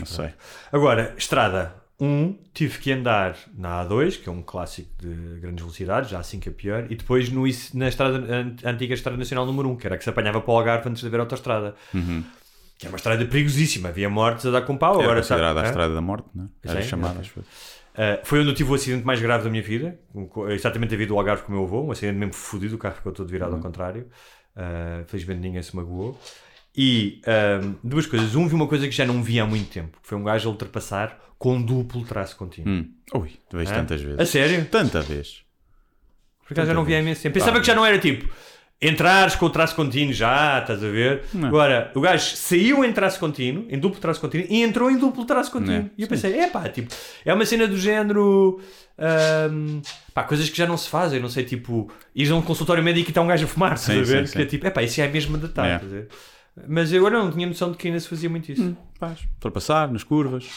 não sei. Agora, estrada 1, tive que andar na A2, que é um clássico de grandes velocidades, já assim que é pior, e depois no, na estrada, an- antiga Estrada Nacional número 1, que era a que se apanhava para o Algarve antes de haver autostrada. Que é uma estrada perigosíssima, havia mortes a dar com pau. Era agora considerada sabe- a Hã? estrada da morte, não é? Era Sim, chamada, acho. Uh, foi onde eu tive o acidente mais grave da minha vida, um exatamente devido ao Algarve com o meu avô, um acidente mesmo fodido, o carro ficou todo virado ao contrário. Uh, felizmente ninguém se magoou. E um, duas coisas. Um, vi uma coisa que já não vi há muito tempo, que foi um gajo a ultrapassar com duplo traço contínuo. Hum. Ui, tu vês Hã? tantas vezes. A sério? Tanta vez. Por acaso já não vi há imenso tempo. Pensava que já não era tipo entrares com o traço contínuo já, estás a ver? Agora, o gajo saiu em traço contínuo, em duplo traço contínuo, e entrou em duplo traço contínuo. É, E eu pensei, é pá, tipo, é uma cena do género. ahm, pá, coisas que já não se fazem, não sei, tipo, ir a um consultório médico e está um gajo a fumar, estás Sim, a ver? sim, Que é sim. tipo, é pá, isso é mesmo datado, É. estás a ver? Mas eu agora não tinha noção de que ainda se fazia muito isso. Faz. Ultrapassar nas curvas.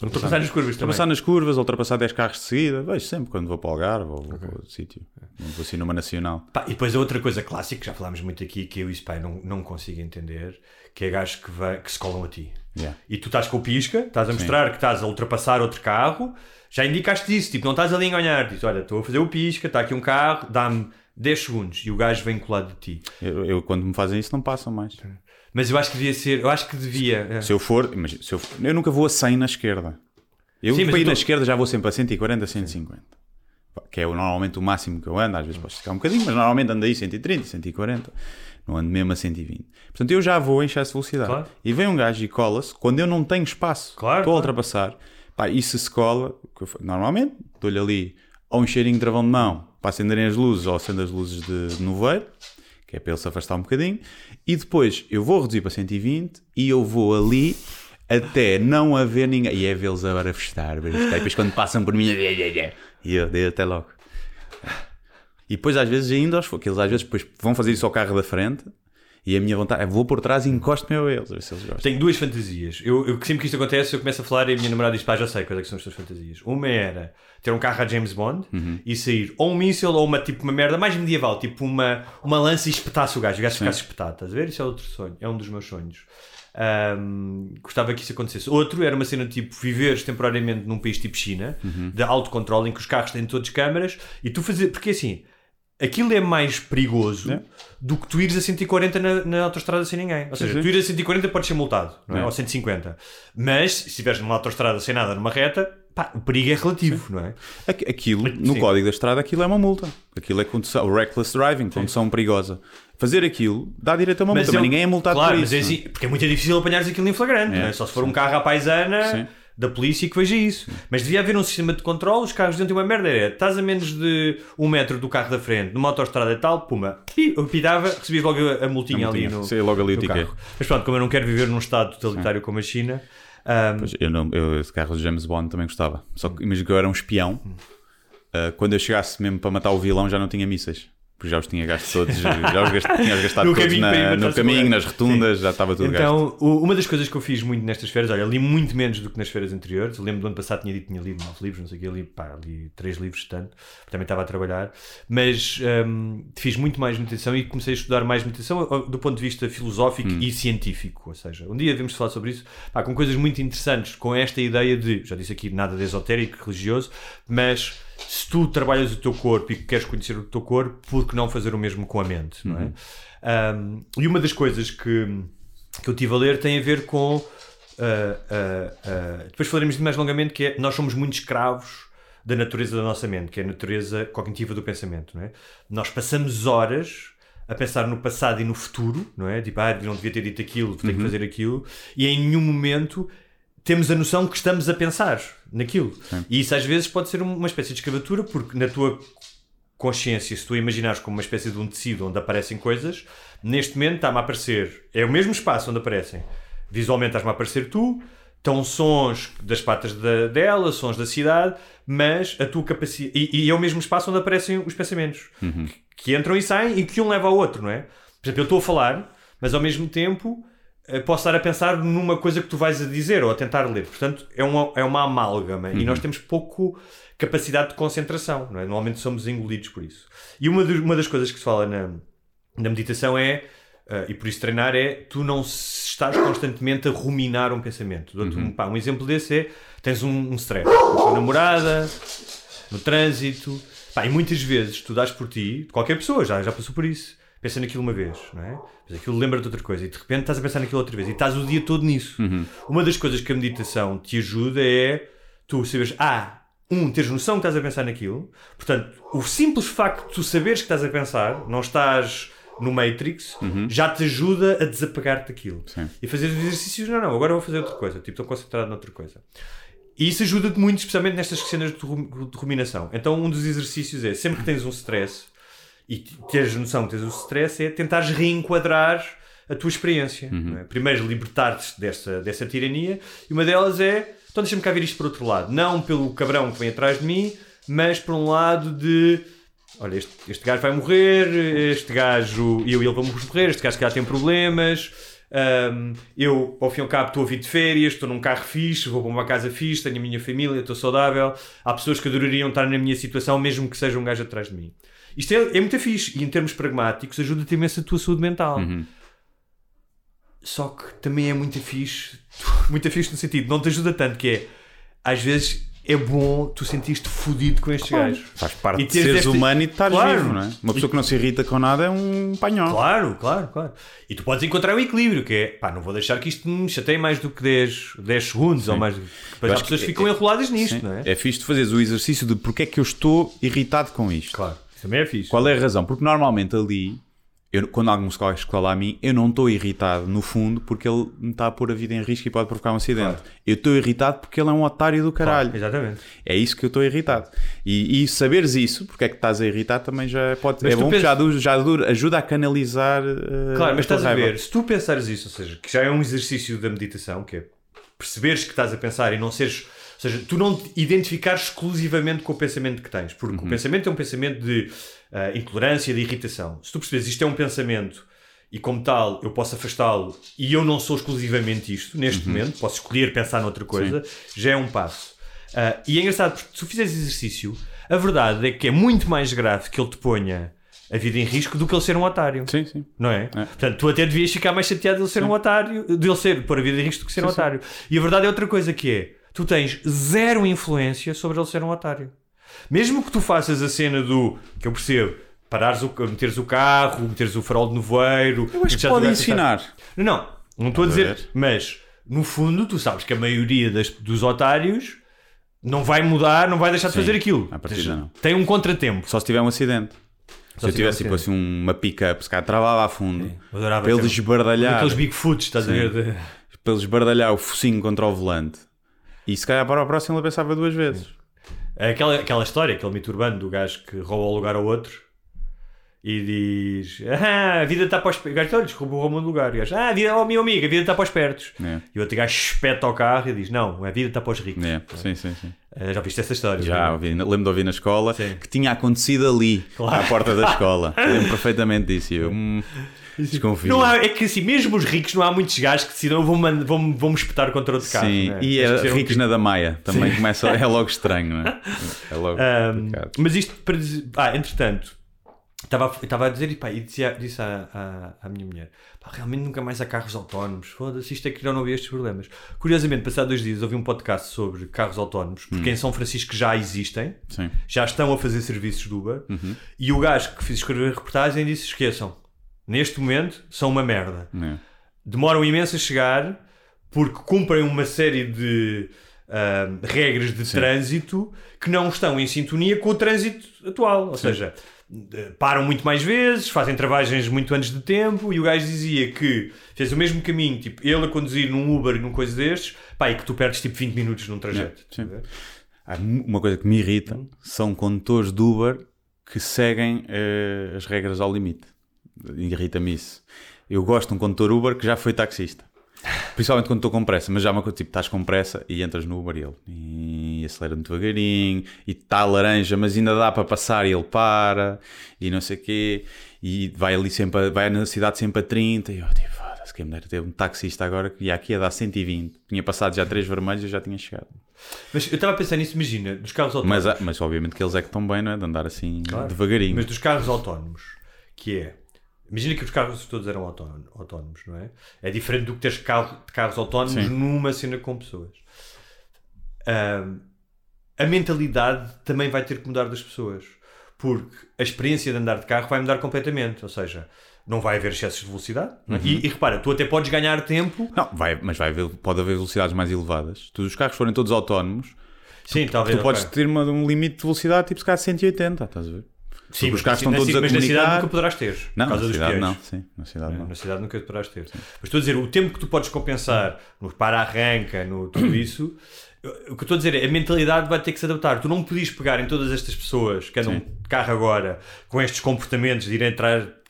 Não estou a passar nas curvas também. Ultrapassar nas curvas, ultrapassar 10 carros de seguida. Vejo sempre quando vou para o Algarve ou vou para outro sítio. Não vou assim numa nacional. Pá, e depois a outra coisa clássica, que já falámos muito aqui, que eu e o Spy não, não consigo entender, que é gajos que, vai, que se colam a ti. Yeah. E tu estás com o pisca, estás a mostrar que estás a ultrapassar outro carro, já indicaste isso, tipo, não estás ali a enganar, diz, olha, estou a fazer o pisca, está aqui um carro, dá-me 10 segundos e o gajo vem colado de ti. Eu, eu, quando me fazem isso não passam mais. Mas eu acho que devia ser, eu acho que devia. é. Se eu for, imagina, se eu, for- eu nunca vou a 100 na esquerda. Eu Sim, para ir eu na tô- esquerda já vou sempre a 140, 150. Pá, Que é normalmente o máximo que eu ando, às vezes posso ficar um bocadinho, mas normalmente ando aí 130, 140. Não ando mesmo a 120. Portanto, eu já vou em excesso de velocidade. Claro. E vem um gajo e cola-se quando eu não tenho espaço. Claro, Estou a ultrapassar. Pá, e se se cola, normalmente dou-lhe ali ou um cheirinho de travão de mão para acenderem as luzes ou acendo as luzes de, nevoeiro, que é para ele se afastar um bocadinho. E depois eu vou reduzir para 120 e eu vou ali até não haver ninguém. E é vê-los agora a festar. E depois quando passam por mim, e eu dei até logo. E depois às vezes ainda aos que eles às vezes depois vão fazer isso ao carro da frente e a minha vontade é vou por trás e encosto-me a eles, a ver se eles gostam. Tenho duas fantasias. Eu, eu sempre que isto acontece, eu começo a falar e a minha namorada diz: pá, já sei quais é são as tuas fantasias. Uma era ter um carro a James Bond Uhum. e sair ou um míssil ou uma, tipo, uma merda mais medieval, tipo uma, uma lança e espetasse o gajo, o gajo ficasse espetado. Estás a ver? Isso é outro sonho, é um dos meus sonhos. Ahm, gostava que isso acontecesse. Outro era uma cena tipo viveres temporariamente num país tipo China, Uhum. de autocontrole, em que os carros têm todos câmaras e tu fazer. Porque assim. Aquilo é mais perigoso É. do que tu ires a 140 na, na autostrada sem ninguém. Ou seja, sim. tu ires a 140 podes ser multado, é? É. Ou 150. Mas se estiveres numa autostrada sem nada numa reta, pá, o perigo é relativo, não é? Aqu- Aquilo, no Sim. código da estrada, aquilo é uma multa. Aquilo é condução, o reckless driving, condução perigosa. Fazer aquilo dá direito a uma multa, mas ninguém é multado claro, por mas isso. é assim, porque é muito difícil apanhares aquilo em flagrante, É, é? Só se for um carro à paisana, Sim. Da polícia que veja isso. Mas devia haver um sistema de controle, os carros deviam ter uma merda. Era, estás a menos de um metro do carro da frente, numa autostrada e tal, puma, eu pitava, recebias logo a, a multinha A ali multinha. no, Sim, logo ali no carro. Mas pronto, como eu não quero viver num estado totalitário como a China, ahm, Pois, eu não, eu, esse carro de James Bond também gostava. Só que imagino que eu era um espião. Uh, quando eu chegasse mesmo para matar o vilão, já não tinha mísseis. Porque já os tinha gasto todos, já os gast, tinha os gastado No todos caminho na- no caminho, nas rotundas, já estava tudo gasto. Então, uma das coisas que eu fiz muito nestas férias, olha, li muito menos do que nas férias anteriores. Eu lembro do ano passado tinha dito que tinha lido nove livros, não sei o que, li, pá, li três livros tanto, também estava a trabalhar. Mas hum, fiz muito mais meditação e comecei a estudar mais meditação do ponto de vista filosófico Hum. e científico. Ou seja, um dia devemos falar sobre isso, pá, com coisas muito interessantes, com esta ideia de, já disse aqui, nada de esotérico, religioso, mas se tu trabalhas o teu corpo e queres conhecer o teu corpo, por que não fazer o mesmo com a mente, não é? Um, e uma das coisas que, que eu tive a ler tem a ver com. uh, uh, uh, depois falaremos mais longamente que é nós somos muito escravos da natureza da nossa mente, que é a natureza cognitiva do pensamento, não é? Nós passamos horas a pensar no passado e no futuro, não é? Tipo, ah, não devia ter dito aquilo, tenho que fazer aquilo, e em nenhum momento temos a noção que estamos a pensar naquilo. E isso às vezes pode ser uma espécie de escravatura, porque na tua consciência, se tu imaginares como uma espécie de um tecido onde aparecem coisas, neste momento está-me a aparecer, é o mesmo espaço onde aparecem. Visualmente estás-me a aparecer tu, estão sons das patas da- dela, sons da cidade, mas a tua capacidade. E, e é o mesmo espaço onde aparecem os pensamentos que, que entram e saem e que um leva ao outro, não é? Por exemplo, eu estou a falar, mas ao mesmo tempo posso estar a pensar numa coisa que tu vais a dizer ou a tentar ler. Portanto, é uma, é uma amálgama e nós temos pouco capacidade de concentração, não é? Normalmente somos engolidos por isso. E uma, dos- uma das coisas que se fala na, na meditação é, eh, e por isso treinar, é tu não estás constantemente a ruminar um pensamento. Dou-te um, pá, um exemplo desse é, tens um, um stress com a tua namorada, no trânsito, pá, e muitas vezes tu dás por ti, qualquer pessoa já, já passou por isso, pensa naquilo uma vez, não é? Mas aquilo lembra-te de outra coisa e de repente estás a pensar naquilo outra vez e estás o dia todo nisso. Uma das coisas que a meditação te ajuda é tu saberes, ah, um, teres noção que estás a pensar naquilo, portanto, o simples facto de tu saberes que estás a pensar, não estás no Matrix, já te ajuda a desapegar-te daquilo. Sim. E fazer os exercícios, não, não, agora vou fazer outra coisa, tipo, estou concentrado noutra coisa. E isso ajuda-te muito, especialmente nestas cenas de ruminação. Então, um dos exercícios é, sempre que tens um stress, e teres noção que tens o stress, é tentares reenquadrar a tua experiência. não é? Primeiro, libertar-te dessa, dessa tirania, e uma delas é, então deixa-me cá ver isto por outro lado. Não pelo cabrão que vem atrás de mim, mas por um lado de... Olha, este, este gajo vai morrer, este gajo e eu e ele vamos morrer, este gajo que já tem problemas, hum, eu ao fim e ao cabo estou a vir de férias, estou num carro fixe, vou para uma casa fixe, tenho a minha família, estou saudável. Há pessoas que adorariam estar na minha situação, mesmo que seja um gajo atrás de mim. Isto é, é muito fixe e em termos pragmáticos ajuda-te imenso a tua saúde mental. Só que também é muito fixe, muito fixe no sentido, não te ajuda tanto que é, às vezes é bom tu sentires-te fodido com estes gajos. Faz parte E de seres esta- humano e de estares Claro. vivo, não é? Uma pessoa que não se irrita com nada é um panhó. Claro, claro, claro. E tu podes encontrar um equilíbrio, que é, pá, não vou deixar que isto me chateie mais do que 10, 10 segundos ou mais. Depois as acho que pessoas é- ficam é- enroladas nisto, Sim. não é? É fixe de fazeres o exercício de porque é que eu estou irritado com isto. Claro, isso também é fixe. Qual é a razão? Porque normalmente ali, eu, quando algum colegas fala a mim, eu não estou irritado no fundo porque ele me está a pôr a vida em risco e pode provocar um acidente. Eu estou irritado porque ele é um otário do caralho. Exatamente. É isso que eu estou irritado. E, e saberes isso, porque é que estás a irritar, também já pode Mas É bom pensas- que já, já ajuda a canalizar. eh, Claro, mas estás a raiva. ver, se tu pensares isso, ou seja, que já é um exercício da meditação, que é perceberes que estás a pensar e não seres. Ou seja, tu não te identificares exclusivamente com o pensamento que tens, porque o pensamento é um pensamento de ah, intolerância, de irritação. Se tu percebes isto é um pensamento e, como tal, eu posso afastá-lo e eu não sou exclusivamente isto neste momento, posso escolher pensar noutra coisa, já é um passo. Ah, e é engraçado porque se tu fizeres exercício, a verdade é que é muito mais grave que ele te ponha a vida em risco do que ele ser um otário. Sim, sim. Não é? Portanto, tu até devias ficar mais chateado de ele ser um otário, de ele ser, pôr a vida em risco do que ser um otário. E a verdade é outra coisa que é, tu tens zero influência sobre ele ser um otário. Mesmo que tu faças a cena do, que eu percebo, parares o, meteres o carro, meteres o farol de nevoeiro... Eu acho que pode ensinar. Não, não, não estou a a dizer, ver? mas no fundo tu sabes que a maioria das- dos otários não vai mudar, não vai deixar de Sim, fazer aquilo. partida Ou seja, não. Tem um contratempo. Só se tiver um acidente. Se eu se tiver tivesse tipo assim uma pick-up, se calhar travava a fundo, Eu adorava para ele esbardalhar, Aqueles Bigfoots, estás a ver? de- para ele esbardalhar o focinho contra o volante E se calhar para a próxima ele pensava duas vezes. Aquela, aquela história, aquele mito urbano do gajo que rouba o lugar ao outro e diz: Ah, a vida está para os pertos. O gajo, olha, roubou o lugar. E o gajo, ah, a vida, oh meu amigo, a vida está para os pertos. É. E o outro gajo espeta ao carro e diz: Não, a vida está para os ricos. É, sim, sim, sim. Ah, já viste essa história? Já ouvi, lembro de ouvir na escola Sim. que tinha acontecido ali, Claro. à porta da escola. Lembro perfeitamente disso. E eu hum, desconfio. Não há, é que assim, mesmo os ricos, não há muitos gajos que decidam vão, man- vão, vão espetar contra outro carro. Sim, né? e é um ricos tipo- na da Maia também começa, é logo estranho, não é? É logo complicado. mas isto para dizer. Ah, entretanto, estava, estava a dizer e, pá, e disse, disse à, à, à minha mulher: pá, realmente nunca mais há carros autónomos. Foda-se, isto é que já não havia estes problemas. Curiosamente, passado dois dias, ouvi um podcast sobre carros autónomos, porque em São Francisco já existem, Sim. já estão a fazer serviços de Uber, e o gajo que fiz escrever a reportagem disse: esqueçam, neste momento são uma merda É. demoram imenso a chegar porque cumprem uma série de ah, regras de trânsito que não estão em sintonia com o trânsito atual. Ou seja, eh, param muito mais vezes, fazem travagens muito antes de tempo. E o gajo dizia que fez o mesmo caminho, tipo, ele a conduzir num Uber e num coisa destes, pá, e que tu perdes tipo 20 minutos num trajeto. Sim. Ver? Há uma coisa que me irrita são condutores de Uber que seguem eh, as regras ao limite. Irrita-me isso. Eu gosto de um condutor Uber que já foi taxista. Principalmente quando estou com pressa, mas já é uma coisa tipo, estás com pressa e entras no Uber e ele e acelera muito devagarinho e está laranja, mas ainda dá para passar e ele para e não sei o quê e vai ali sempre, a- vai na cidade sempre a 30 e eu tipo, foda-se, quem me dera ter um taxista agora que ia aqui a dar 120. Tinha passado já três vermelhos e eu já tinha chegado. Mas eu estava a pensar nisso, imagina, dos carros autónomos. Mas, há- mas obviamente que eles é que estão bem, não é? De andar assim Claro. devagarinho. Mas dos carros autónomos, que é. Imagina que os carros todos eram autónomos, não é? É diferente do que teres carro, carros autónomos Sim. numa cena com pessoas. A mentalidade também vai ter que mudar das pessoas. Porque a experiência de andar de carro vai mudar completamente. Ou seja, não vai haver excessos de velocidade. não Uhum. é? E, e repara, tu até podes ganhar tempo. Não, vai, mas vai haver, pode haver velocidades mais elevadas. Se os carros forem todos autónomos, Sim, talvez. tu podes ok. ter uma- um limite de velocidade tipo se calhar 180, estás a ver? Sim, os mas, carros estão na- todos a mas na cidade nunca poderás ter. Não, por causa na dos cidade peões. não. Sim, na cidade não. Na cidade nunca poderás ter. Mas estou a dizer, o tempo que tu podes compensar no para-arranca, no tudo isso, o que estou a dizer é a mentalidade vai ter que se adaptar. Tu não podias pegar em todas estas pessoas que andam Sim. de carro agora com estes comportamentos de irem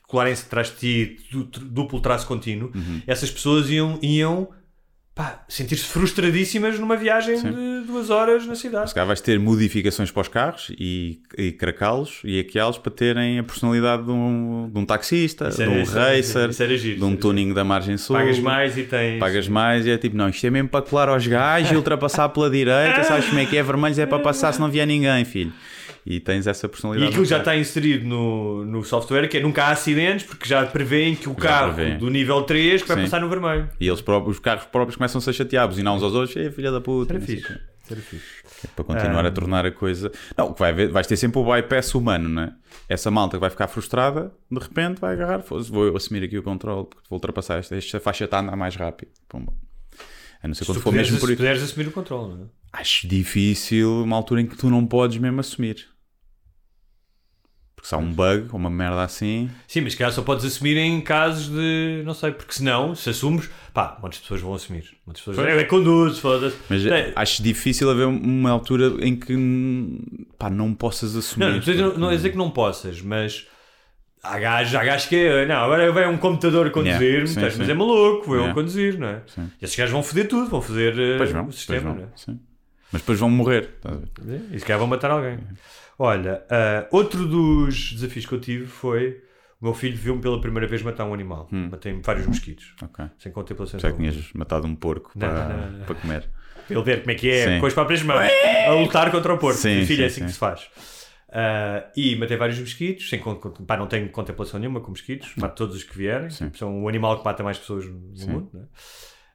colarem-se atrás de ti, duplo traço contínuo. Uhum. Essas pessoas iam, iam sentir-se frustradíssimas numa viagem de duas horas na cidade. Se calhar vais ter modificações para os carros e, e cracá-los e aqueá-los para terem a personalidade de um, de um taxista, Isso de um isso racer, isso giro, de um tuning da margem sul. Pagas mais e tens. Pagas mais e é tipo, não, isto é mesmo para colar aos gajos e ultrapassar pela direita, sabes como é que é? Vermelhos é para passar se não vier ninguém, filho. E tens essa E personalidade. aquilo no já carro. está inserido no, no software, que é nunca há acidentes, porque já prevêem que o carro prevêem. do nível 3 que vai Sim. passar no vermelho. E eles próprios, os carros próprios começam-se a chatear, buzinar uns aos outros, é filha da puta. Era não fixe. Era fixe. Para continuar Ah. a tornar a coisa. Não, que vai haver, vais ter sempre o bypass humano, não é? Essa malta que vai ficar frustrada, de repente vai agarrar, "Foda-se, vou assumir aqui o controle, porque vou ultrapassar esta, esta faixa está a andar mais rápido. Pumba. A não ser Se quando for mesmo por se puderes assumir o controle, não é? Acho difícil uma altura em que tu não podes mesmo assumir. Porque se há um bug ou uma merda assim. Sim, mas se calhar só podes assumir em casos de. Não sei, porque senão, se assumes, pá, muitas pessoas vão assumir. Muitas pessoas. Pois. É, é conduz, foda-se. Mas É, acho difícil haver uma altura em que pá, não possas assumir. Não, não, dizer- não é dizer que não possas, mas há gajos, há gajos que é, não, agora vai um computador a conduzir, Yeah, mas é maluco, eu a Yeah. conduzir, não é? Sim. E esses gajos vão foder tudo, vão foder Pois vão, o sistema, vão, não é? sim. Mas depois vão morrer. estás a ver? E se calhar vão matar alguém. Olha, ah, outro dos desafios que eu tive foi o meu filho viu-me pela primeira vez matar um animal. Matei vários mosquitos, Ok. sem contemplação. Já que tinhas matado um porco Não, para, não, não. para comer. Para ele ver como é que é, Sim. com as próprias mãos, a lutar contra o porco. Sim, Filho, é assim sim. que se faz. Ah, e matei vários mosquitos, sem, pá, não tenho contemplação nenhuma com mosquitos, mato todos os que vierem. Sim. São o animal que mata mais pessoas no mundo. Né?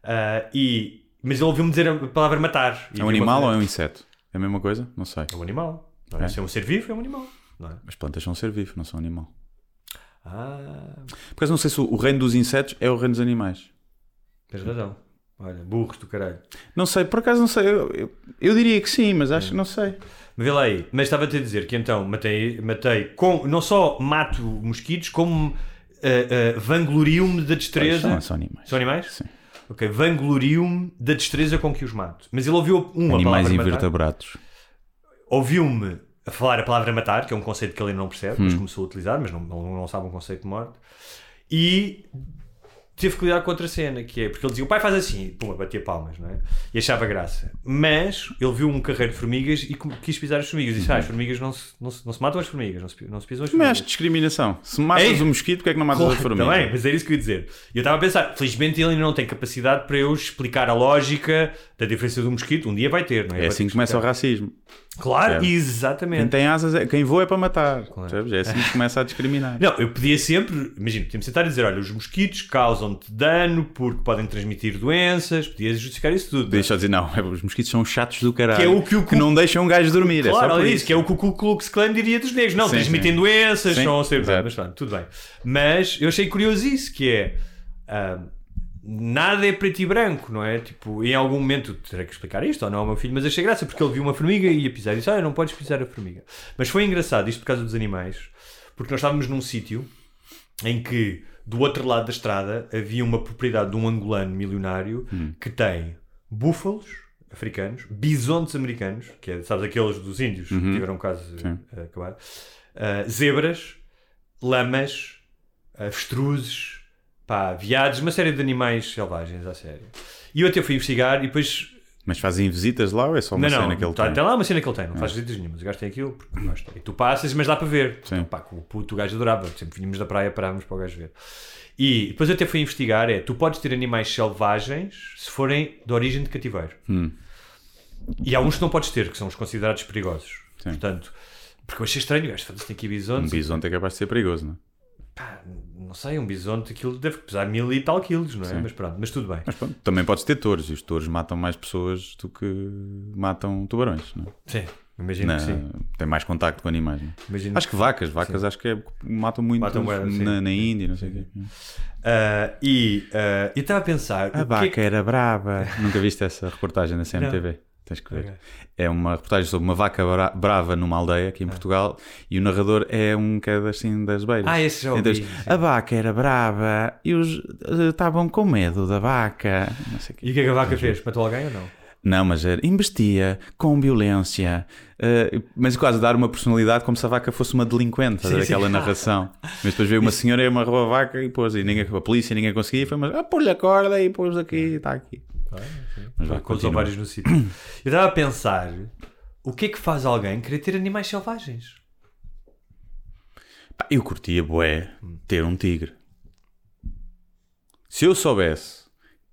Ah, e, mas ele ouviu-me dizer a palavra matar. É um animal ou é um inseto? É a mesma coisa? Não sei. É um animal. Não é? É? Se é um ser vivo, é um animal. Não é? As plantas são um ser vivo, não são animal. Ah, Porque eu não sei se o reino dos insetos é o reino dos animais. tens razão. Olha, burros do caralho. Não sei, por acaso não sei. Eu, eu, eu diria que sim, mas acho que não sei. Mas vê lá aí. Mas estava-te a dizer que então matei, matei com, não só mato mosquitos, como ah, ah, vanglorio-me da destreza. São, são animais. São animais? Sim. Ok, vanglorio-me da destreza com que os mato. Mas ele ouviu uma Animais invertebrados. Ouviu-me a falar a palavra matar, que é um conceito que ele ainda não percebe, Hum. mas começou a utilizar, mas não, não, não sabe um conceito de morte. E teve que lidar com outra cena, que é porque ele dizia: o pai faz assim, pum, batia palmas, não é? E achava graça. Mas ele viu um carreiro de formigas e quis pisar as formigas. E disse: ah, as formigas não se, não, se, não se matam as formigas, não se, não se pisam as Mas formigas. discriminação. Se matas Ei! o mosquito, porque é que não matas Claro, a formiga? Também, mas era isso que eu ia dizer. E eu estava a pensar, felizmente ele ainda não tem capacidade para eu explicar a lógica da diferença do mosquito. Um dia vai ter, não é? É Vai assim que começa o racismo. Claro? Quem exatamente. tem asas, é, quem voa é para matar. percebes? É assim que começa a discriminar. Não, eu podia sempre, imagina, podia-me sentar e dizer: olha, os mosquitos causam-te dano porque podem transmitir doenças, podia justificar isso tudo. Deixa eu dizer, não, os mosquitos são chatos do caralho. Que é o que o cu- não deixam um gajo dormir. é Claro, por olha isso. isso, que é o que o Ku Klux Klan diria dos negros. Não, Sim, transmitem sim. doenças, Sim, exato. Mas pronto, tudo bem. Mas eu achei curioso isso, que é. ah, nada é preto e branco, não é? Tipo, em algum momento terei que explicar isto ou não ao meu filho, mas achei graça porque ele viu uma formiga e ia pisar e disse: Ah, não podes pisar a formiga. Mas foi engraçado isto por causa dos animais, porque nós estávamos num sítio em que do outro lado da estrada havia uma propriedade de um angolano milionário que tem búfalos africanos, bisontes americanos, que é, sabes, aqueles dos índios que tiveram quase a acabar, ah, zebras, lamas, avestruzes, pá, veados, uma série de animais selvagens, à sério. E eu até fui investigar e depois Mas fazem visitas lá ou é só uma não, cena não, que ele tá, tem? tem lá uma cena que ele tem, não faz visitas nenhumas. O gajo tem aquilo porque gosta. E tu passas, mas dá para ver. Sim. Então, pá, com o puto o gajo adorava. Sempre vinhamos da praia, parávamos para o gajo ver. E depois eu até fui investigar: é tu podes ter animais selvagens se forem de origem de cativeiro. Hum. E há uns que não podes ter, que são os considerados perigosos. Sim. Portanto, porque eu achei estranho, o gajo tem aqui Um bisontes. bisonte é capaz de ser perigoso, não é? Pá, não sei, um bisonte, aquilo deve pesar mil e tal quilos, não é? Mas pronto, mas tudo bem. Mas pronto, também podes ter touros e os touros matam mais pessoas do que matam tubarões, não é? Sim, imagino Na- que sim. Tem mais contacto com animais, não é? Imagino Acho que vacas, vacas acho que é- matam muito Matam bué, sim. na, na Índia, não sei o quê. Ah, e ah, eu estava a pensar. A é vaca que- era brava. Nunca viste essa reportagem na CMTV? Tens que ver. Ok. É uma reportagem sobre uma vaca bra- brava numa aldeia aqui em Portugal e o narrador é um que é assim das beiras. Ah, esse já ouvi, Então. A vaca era brava e os eh, estavam com medo da vaca. E o que é que a vaca fez? Matou alguém ou não? Não, mas era, investia com violência, eh, mas quase dar uma personalidade como se a vaca fosse uma delinquente, Sim, daquela sim. narração. Mas depois veio uma senhora e amarrou a vaca e pôs, e ninguém, a polícia ninguém conseguia, e foi, mas ah, pôs-lhe a corda e pôs aqui, está aqui. Mas vai, Com os ovários no sítio. Eu estava a pensar: o que é que faz alguém querer ter animais selvagens? Pá, Eu curtia, bué, ter um tigre. Se eu soubesse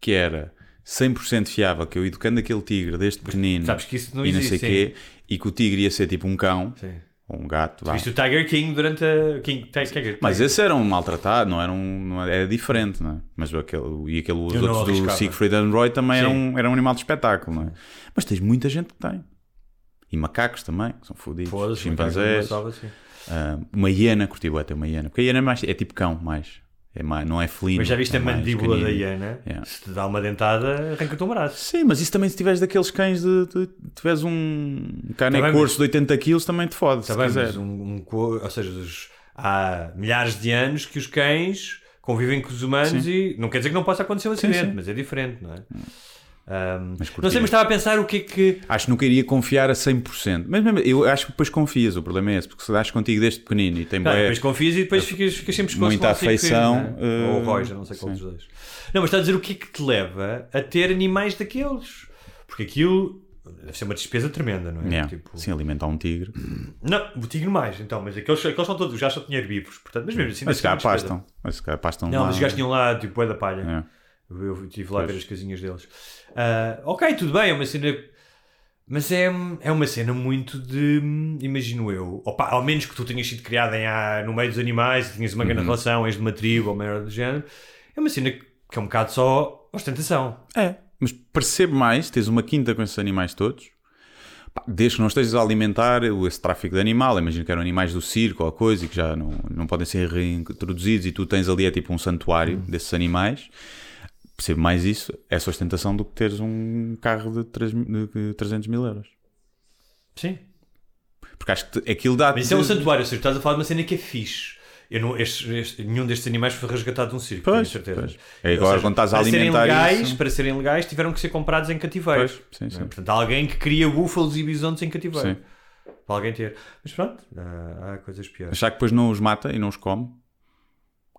que era 100% fiável, que eu educando aquele tigre desde pequenino Sabes que isso não e não existe. sei quê, e que o tigre ia ser tipo um cão, Sim. Ou um gato, vá. Viste o Tiger King durante a. King, Tiger, Mas esse era um maltratado, não era um. Não era, era diferente, não é? Mas aquele, e aquele, os Eu outros do arriscava. Siegfried and Roy também eram, um- era um animal de espetáculo, não é? Mas tens muita gente que tem. E macacos também, que são fodidos. Chimpanzés. gostava, ah, uma hiena, curti bué ter uma hiena. Porque a hiena é, mais, é tipo cão, mais. É mais não é felino. Mas já viste é a mais mandíbula da hiena? Yeah. Se te dá uma dentada, arranca-te um braço. Sim, mas isso também se tiveres daqueles cães de. de tiveres um caneco Tá bem, corso de 80 kg também te fode. Está se bem, quiser. um, um ou seja, os- há milhares de anos que os cães convivem com os humanos e não quer dizer que não possa acontecer um Sim, acidente, sim. mas é diferente, não é? Ahm, Curti não sei, mas estava a pensar o que é que. Acho que nunca iria confiar a 100%. Mas mesmo, eu acho que depois confias, o problema é esse, porque se dás contigo desde pequenino e tem Não, bué- depois confias e depois ficas, ficas sempre desconfiado. Muita afeição, Ou eh, Roger, não sei qual dos dois. Não, mas está a dizer o que é que te leva a ter animais daqueles? Porque aquilo deve ser uma despesa tremenda, não é? Yeah. Tipo, Sim, alimentar um tigre. Não, o tigre mais, então, mas aqueles, aqueles são todos, já são dinheiro vivos, portanto, mas mesmo assim. Mas se calhar pastam. Mas se calhar pastam Não, lá. mas os gajos tinham lá, tipo, é da palha. É. Eu, estive lá a ver as casinhas deles. Ah, ok, tudo bem, é uma cena. Mas é, é uma cena muito de. Imagino eu. Opa, ao menos que tu tenhas sido criado em, ah, no meio dos animais e tinhas uma Uhum. grande relação, és de uma tribo ou merda do género. É uma cena que é um bocado só ostentação. É, mas percebo mais, tens uma quinta com esses animais todos. Pá, Desde que não estejas a alimentar esse tráfico de animal, imagino que eram animais do circo ou coisa e que já não, não podem ser reintroduzidos e tu tens ali é tipo um santuário desses animais. Percebo mais isso, essa ostentação, do que teres um carro de, três mi- de 300 mil euros. Sim. Porque acho que aquilo dá Mas isso é um santuário, ou seja, estás a falar de uma cena que é fixe. Eu não, estes- este- nenhum destes animais foi resgatado de um circo, Pois, tenho certeza. pois. É agora Ou quando estás a para serem alimentar legais, isso- Para serem legais, tiveram que ser comprados em cativeiro. Pois, sim, é? sim. Portanto, há alguém que cria búfalos e bisontes em cativeiro. Sim. Para alguém ter. Mas pronto, há, há coisas piores. Achar que depois não os mata e não os come.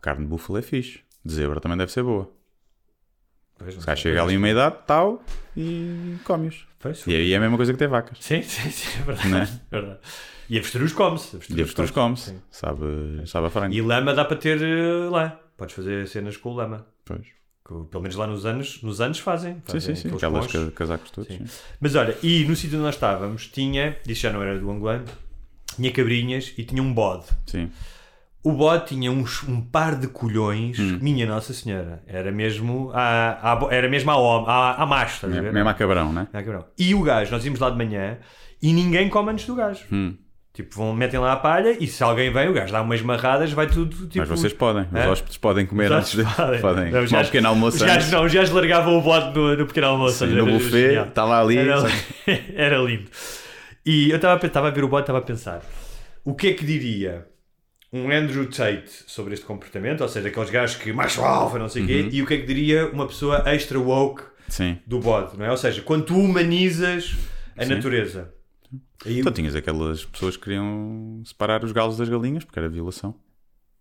Carne de búfalo é fixe. De zebra também deve ser boa. Pois, não Se cá sei. chega ali uma idade, tal, e come-os. E aí é a mesma coisa que ter vacas. Sim, sim, sim, é verdade. Não é? Verdade. E avestruz come-se. E avestruz come-se. Sim. Sabe, sabe a frango. E lama dá para ter eh, lá. Podes fazer cenas com lama. Pois. Que, pelo menos lá nos anos, nos anos fazem. Sim, fazem sim, sim. aqueles Aquelas pós. ca- casacos todos. Sim. sim. Mas olha, e no sítio onde nós estávamos, tinha, isso já não era do angolano, tinha cabrinhas e tinha um bode. Sim. O bode tinha uns, um par de colhões, Hum. minha Nossa Senhora. Era mesmo a, a- era mesmo a, a, a macho, estás a ver? Mesmo a cabrão, né? Ah, cabrão. E o gajo, nós íamos lá de manhã e ninguém come antes do gajo. Hum. Tipo, vão, metem lá a palha e se alguém vem, o gajo dá umas marradas, vai tudo tipo. Mas vocês podem. Os É? hóspedes podem comer Os antes de. podem. Podem. Não, os Tomar um pequeno almoço Os gajos não, os gajos largavam o bode no, no pequeno almoço. Sim, no buffet, estava ali. Era, era lindo. E eu estava a, estava a ver o bode, estava a pensar: o que é que diria um Andrew Tate sobre este comportamento? Ou seja, aqueles gajos que macho alfa, não sei o Uhum. quê, e o que é que diria uma pessoa extra woke Sim. do bode, não é? Ou seja, quando tu humanizas a Sim. natureza. Aí, Então tinhas aquelas pessoas que queriam separar os galos das galinhas porque era violação.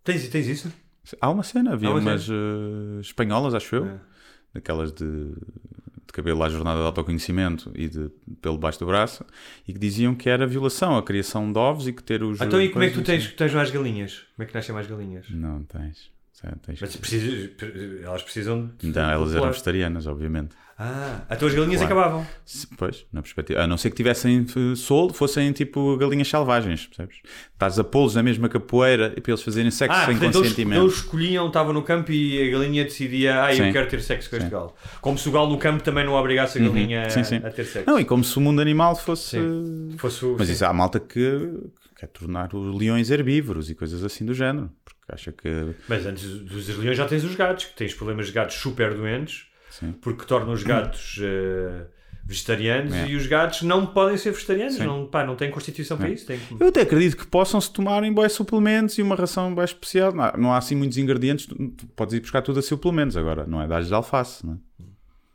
tens, tens isso? Há uma cena, havia uma umas eh, espanholas, acho eu, É. daquelas de, de cabelo à jornada de autoconhecimento e de pelo baixo do braço, e que diziam que era violação a criação de ovos e que ter os. Então, e como é que tu tens, tens mais galinhas? Como é que nascem mais galinhas? assim. Não tens. Certo, tens Mas que- precisas, elas precisam de. Então, elas eram vegetarianas, obviamente. Ah, então as galinhas Claro. acabavam. Pois, na perspectiva. A não ser que tivessem eh, soldo, fossem tipo galinhas selvagens, percebes? Estás a pô-los na mesma capoeira e para eles fazerem sexo Ah, sem portanto, consentimento. eles escolhiam, estavam no campo e a galinha decidia, ah, eu Sim. quero ter sexo com este Sim. galo. Como se o galo no campo também não obrigasse a galinha Uhum. Sim, a, ter sexo. Não, e como se o mundo animal fosse. Fosse o- Mas isso há malta que que quer tornar os leões herbívoros e coisas assim do género. Porque acha que. Mas antes dos leões já tens os gatos, que tens problemas de gatos super doentes, Sim. porque tornam os gatos eh, vegetarianos É. e os gatos não podem ser vegetarianos, Sim. não, pá, não têm constituição para É. isso. Têm que- Eu até acredito que possam-se tomarem bons suplementos e uma ração bem especial. Não há, não há assim muitos ingredientes, podes ir buscar tudo a suplementos agora, não é? Dás de alface, não é?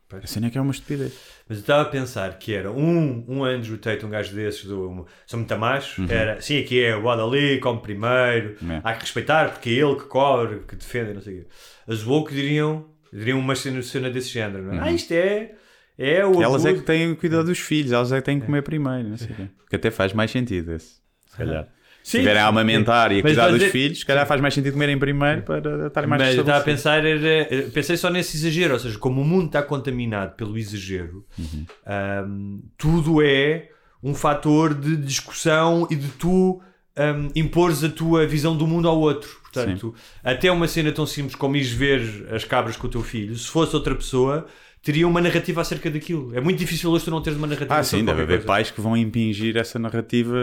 Pois. A cena é que é uma estupidez. Mas eu estava a pensar que era um, um Andrew Tate, um gajo desses, do, são muito macho, era sim, aqui é o bode ali, come primeiro, Uhum. É. há que respeitar porque é ele que cobre, que defende, não sei o quê. As woke diriam, diriam uma cena, desse género, não é? Ah, isto é, é o Elas é abuso- que têm o cuidado dos filhos, elas é que têm que comer primeiro, não sei o quê. Que até faz mais sentido esse, se calhar. Se Sim, estiverem a amamentar e a cuidar dos dizer- filhos, se calhar faz mais sentido comerem primeiro para estarem mais Mas estava a pensar, era, pensei só nesse exagero, ou seja, como o mundo está contaminado pelo exagero, Uhum. hum, tudo é um fator de discussão e de tu hum, impores a tua visão do mundo ao outro. Portanto, até uma cena tão simples como ires ver as cabras com o teu filho, se fosse outra pessoa, teria uma narrativa acerca daquilo. É muito difícil hoje tu não teres uma narrativa Ah, sim, deve haver coisa. pais que vão impingir essa narrativa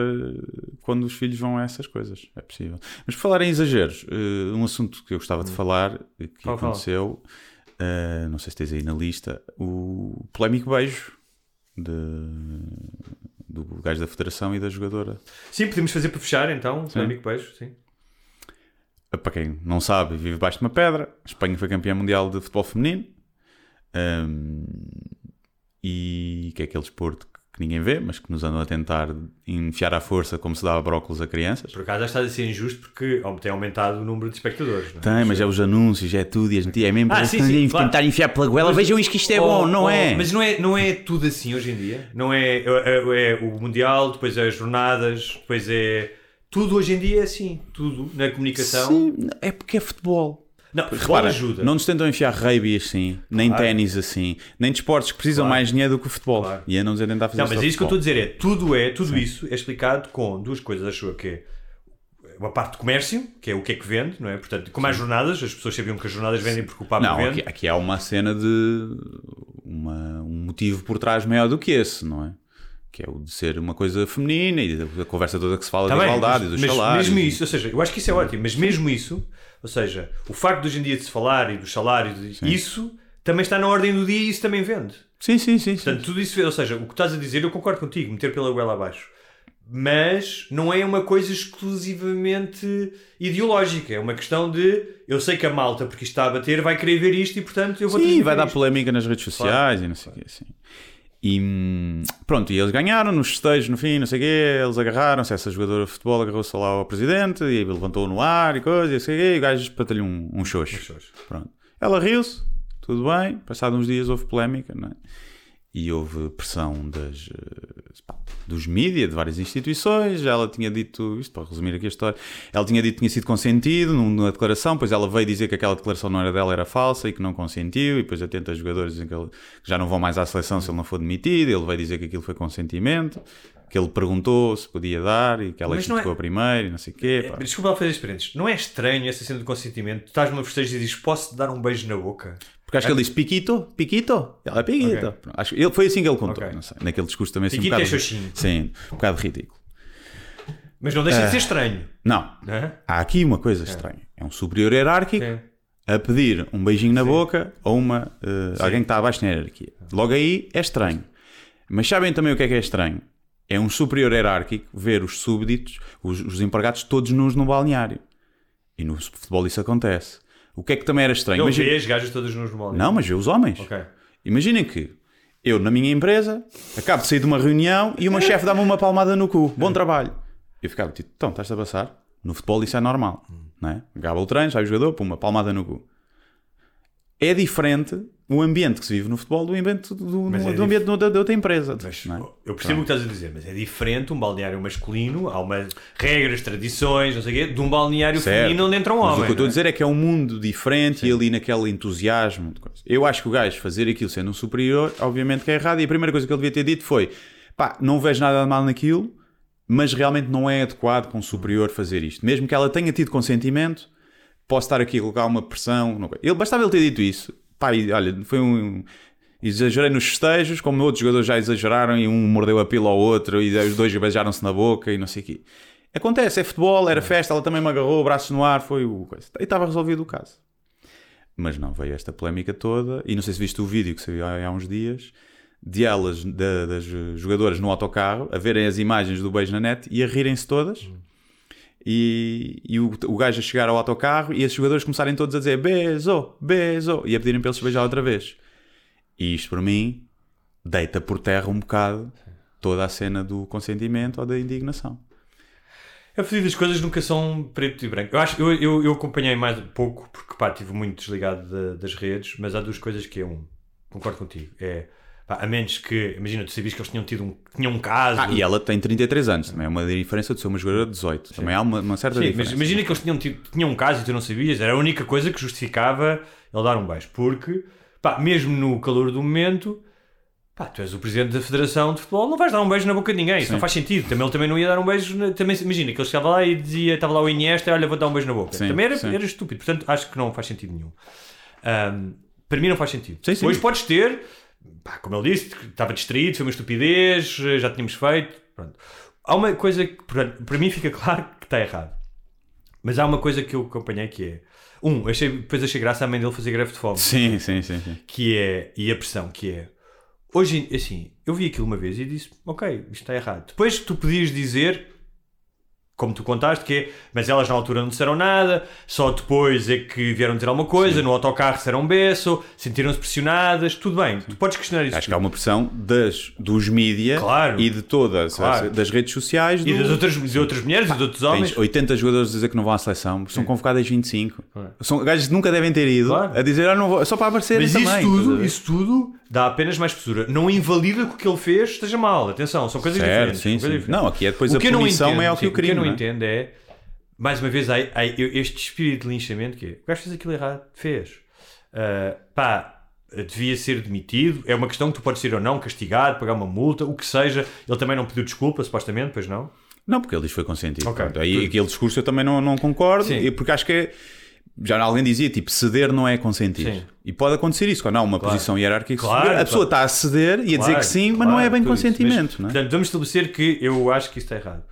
quando os filhos vão a essas coisas. É possível. Mas por falar em exageros, eh, um assunto que eu gostava de falar, eh, que fala. aconteceu, eh, não sei se tens aí na lista, o polémico beijo de- do gajo da federação e da jogadora. Sim, podemos fazer para fechar então, Sim. amigo beijo, sim. Para quem não sabe, vive debaixo de uma pedra. A Espanha foi campeã mundial de futebol feminino. Ahm, e que é aquele desporto que ninguém vê, mas que nos andam a tentar enfiar à força como se dava brócolis a crianças. Por acaso já está a ser injusto porque tem aumentado o número de espectadores. Não é? Tem, mas é os anúncios, é tudo, e as notícias, é mesmo Ah, para sim, tentar sim, claro. enfiar pela goela. Vejam isto que isto é Oh, bom, não oh, é? Mas não é, não é tudo assim hoje em dia. Não é, é, é o Mundial, depois é as jornadas, depois é. Tudo hoje em dia é assim. Tudo na comunicação. Sim, é porque é futebol. Não, futebol Repara, ajuda. não nos tentam enfiar rugby assim, nem Claro. ténis assim, nem desportos que precisam Claro. mais dinheiro do que o futebol. Claro. E a tentar fazer Não, mas é isso que eu estou a dizer. É, tudo é, tudo isso é explicado com duas coisas, acho eu, que é uma parte de comércio, que é o que é que vende, não é? Portanto, como as jornadas, as pessoas sabiam que as jornadas vendem porque o Papa Não, vende. aqui, aqui há uma cena de uma- um motivo por trás maior do que esse, não é? Que é o de ser uma coisa feminina e da conversa toda que se fala Tá da bem, igualdade mas, e dos mas salários. mesmo isso, ou seja, eu acho que isso é ótimo, mas mesmo isso, ou seja, o facto de hoje em dia de se falar e dos salários, isso também está na ordem do dia e isso também vende. Sim, sim, sim. sim. Portanto, tudo isso, ou seja, o que estás a dizer, eu concordo contigo, meter pela goela abaixo. mas não é uma coisa exclusivamente ideológica. É uma questão de eu sei que a malta, porque isto está a bater, vai querer ver isto e portanto eu vou Sim, vai dar isto. polémica nas redes sociais e não sei o quê, assim. E hum, pronto, e eles ganharam nos festejos no fim, não sei o quê, eles agarraram-se, essa jogadora de futebol agarrou-se lá ao presidente e levantou no ar e coisa, e não sei o quê, e o gajo espetou-lhe um, um xoxo. Pronto. Ela riu-se, tudo bem, passados uns dias houve polémica, não é? E houve pressão das, eh, dos mídias, de várias instituições. Ela tinha dito, isto para resumir aqui a história, ela tinha dito que tinha sido consentido numa declaração, pois ela veio dizer que aquela declaração não era dela, era falsa e que não consentiu. E depois atenta os jogadores dizem que, ele- que já não vão mais à seleção se ele não for demitido. Ele veio dizer que aquilo foi consentimento, que ele perguntou se podia dar e que ela não é- primeira e não sei o quê. pá. Desculpa lá fazer experiências. Não é estranho essa cena de consentimento? Tu estás numa festejo e dizes posso dar um beijo na boca? Porque acho que ele disse Piquito, Piquito. Ela é Piquito. Ok. Pronto, Acho, ele, foi assim que ele contou. Ok. Não sei, naquele discurso também assim, um é bocado. xoxinho. sim, um bocado ridículo. Mas não deixa Ah. de ser estranho. Não, é? há aqui uma coisa estranha. É um superior hierárquico Sim. a pedir um beijinho na boca a uma, eh, alguém que está abaixo na hierarquia. Logo aí é estranho. Mas sabem também o que é que é estranho? É um superior hierárquico ver os súbditos, os, os empregados todos nus no balneário. E no futebol isso acontece. O que é que também era estranho? Ele Imagina- vê as gajas todas nos moldes. Não, mas vê os homens. Ok. Imaginem que eu, na minha empresa, acabo de sair de uma reunião e uma chefe dá-me uma palmada no cu. Bom trabalho. Eu ficava tipo, então, estás a passar? No futebol isso é normal. Não é? Acaba o treino, sai o jogador, pum, uma palmada no cu. É diferente o ambiente que se vive no futebol do ambiente do, é do ambiente da, da outra empresa. Mas não é? eu percebo o que estás a dizer, mas é diferente um balneário masculino, há umas regras, tradições, não sei o quê, de um balneário Certo. feminino onde entra um Mas homem. o que eu estou a é? dizer é que é um mundo diferente e ali naquele entusiasmo. Eu acho que o gajo fazer aquilo sendo um superior, obviamente que é errado. E a primeira coisa que ele devia ter dito foi: pá, não vejo nada de mal naquilo, mas realmente não é adequado para um superior fazer isto. Mesmo que ela tenha tido consentimento, posso estar aqui a colocar uma pressão. não- Ele, bastava ele ter dito isso. Pá, e, olha, foi um. Exagerei nos festejos, como outros jogadores já exageraram e um mordeu a pila ao outro e os dois beijaram-se na boca e não sei o quê. Acontece, é futebol, era festa, ela também me agarrou, braços no ar, foi o coisa. E estava resolvido o caso. Mas não, veio esta polémica toda, e não sei se viste o vídeo que saiu há, há uns dias, de elas, da- das jogadoras no autocarro, a verem as imagens do beijo na net e a rirem-se todas. E, e o, o gajo a chegar ao autocarro e esses jogadores começarem todos a dizer beijo, beijo, e a pedirem para eles beijar outra vez. E isto, para mim, deita por terra um bocado toda a cena do consentimento ou da indignação. É fodido, as coisas nunca são preto e branco. Eu acho eu, eu, eu acompanhei mais pouco, porque pá, estive muito desligado da- das redes, mas há duas coisas que é um. Concordo contigo. É pá, a menos que, imagina, tu sabias que eles tinham tido um, tinham um caso. Ah, e ela tem 33 anos, também é uma diferença de ser uma jogadora de 18. Também há uma, uma certa Sim, diferença. mas imagina que eles tinham, tido, tinham um caso e tu não sabias, era a única coisa que justificava ele dar um beijo. Porque, pá, mesmo no calor do momento, pá, tu és o presidente da Federação de Futebol, não vais dar um beijo na boca de ninguém, isso não faz sentido. Também ele também não ia dar um beijo. na- Também, imagina que ele chegava lá e dizia, estava lá o Iniesta, olha, vou dar um beijo na boca. Sim, também era, sim. era estúpido, portanto acho que não faz sentido nenhum. Ahm, para mim não faz sentido. Sim, sim. Depois podes ter, pá, como ele disse, estava distraído, foi uma estupidez, já tínhamos feito. Pronto. Há uma coisa que, portanto, para mim, fica claro que está errado. Mas há uma coisa que eu acompanhei que é. Um, achei, depois achei graça a mãe dele fazer greve de fome. Sim, sim, sim, sim. Que é. E a pressão, que é. Hoje, assim, eu vi aquilo uma vez e disse: Ok, isto está errado. Depois tu podias dizer. Como tu contaste, que é, mas elas na altura não disseram nada, só depois é que vieram dizer alguma coisa, no autocarro disseram um beço, sentiram-se pressionadas, tudo bem, tu podes questionar isso. Acho que há uma pressão das, dos mídia Claro. e de todas Claro. as, das redes sociais. E do- das outras, de outras mulheres e de outros homens. Tens 80 jogadores a dizer que não vão à seleção, são convocados 25. São gajos que nunca devem ter ido Claro. a dizer, ah, não vou, só para aparecerem Mas também. isso a tudo, isso tudo dá apenas mais postura. Não invalida que o que ele fez esteja mal. Atenção, são coisas Certo, diferentes. sim, sim. diferentes. Não, aqui é depois O a que punição entendo, maior que sim, o crime. O que eu não não é? entendo é, mais uma vez, há, há este espírito de linchamento que é, o gajo fez aquilo errado, fez. Ah, pá, devia ser demitido. É uma questão que tu podes ser ou não castigado, pagar uma multa, o que seja. Ele também não pediu desculpa, supostamente, pois não? Não, porque ele diz que foi consentido. Ok. Pronto, Aí aquele discurso eu também não, não concordo, Sim. porque acho que é. Já alguém dizia, tipo, ceder não é consentir. Sim. E pode acontecer isso, quando há uma posição hierárquica Claro, superior, a pessoa claro. está a ceder e a dizer Claro, que sim, mas claro, não é bem isso. consentimento. Mas, não é? Portanto, vamos estabelecer que eu acho que isto está errado.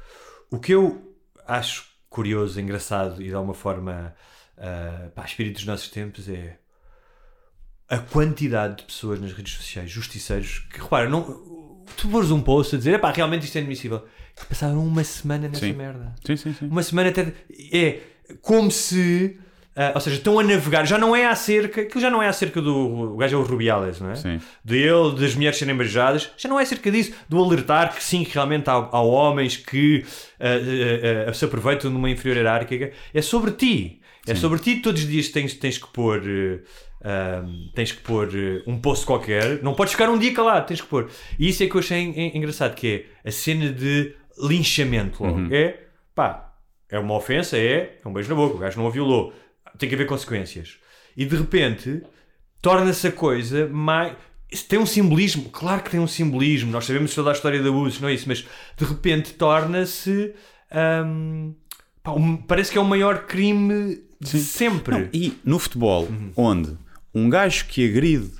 O que eu acho curioso, engraçado e de alguma forma uh, pá, espírito dos nossos tempos é a quantidade de pessoas nas redes sociais, justiceiros, que repara, não, tu pôres um post a dizer, pá, realmente isto é admissível. Passaram uma semana nessa Sim. merda. Sim, sim, sim. Uma semana até. É como se. Ah, ou seja, estão a navegar, já não é acerca, aquilo já não é acerca do. O gajo é o Rubiales, não é? Sim. De ele, das mulheres serem beijadas, já não é acerca disso, do alertar que sim, que realmente há, há homens que ah, ah, se aproveitam de uma inferior hierárquica. É sobre ti. É sobre ti, todos os dias tens, tens que pôr. ah, tens que pôr um post qualquer, não podes ficar um dia calado, tens que pôr. E isso é que eu achei en- en- engraçado, que é a cena de linchamento logo. É pá, é uma ofensa, é, é um beijo na boca, o gajo não a violou, tem que haver consequências. E de repente torna-se a coisa mais. Tem um simbolismo, claro que tem um simbolismo, nós sabemos toda a história de abusos, não é isso, mas de repente torna-se. hum, pá, um- parece que é o maior crime de sempre. Não, e no futebol, onde um gajo que agride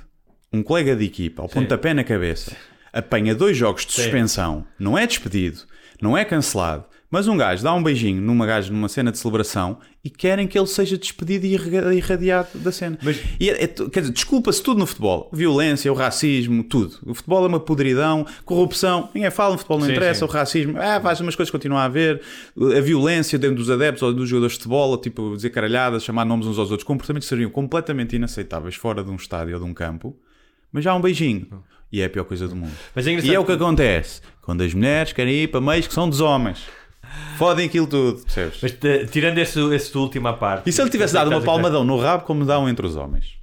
um colega de equipa ao pontapé na cabeça apanha dois jogos de suspensão, não é despedido, não é cancelado, mas um gajo dá um beijinho numa gajo numa cena de celebração e querem que ele seja despedido e irra- irradiado da cena. E é- é quer dizer, desculpa-se tudo no futebol: violência, o racismo, tudo. O futebol é uma podridão, corrupção. Ninguém fala, no futebol não Sim, interessa, sim. o racismo, ah, faz umas coisas continuar a haver, a violência dentro dos adeptos ou dos jogadores de futebol, tipo dizer caralhadas, chamar nomes uns aos outros, comportamentos seriam completamente inaceitáveis fora de um estádio ou de um campo, mas já um beijinho. E é a pior coisa do mundo. Mas é e é o que que- acontece quando as mulheres querem ir para meios que são dos homens. Fodem aquilo tudo, percebes? Mas te- tirando esse, esse última parte. E se ele tivesse dado uma palmadão no rabo como dão entre os homens?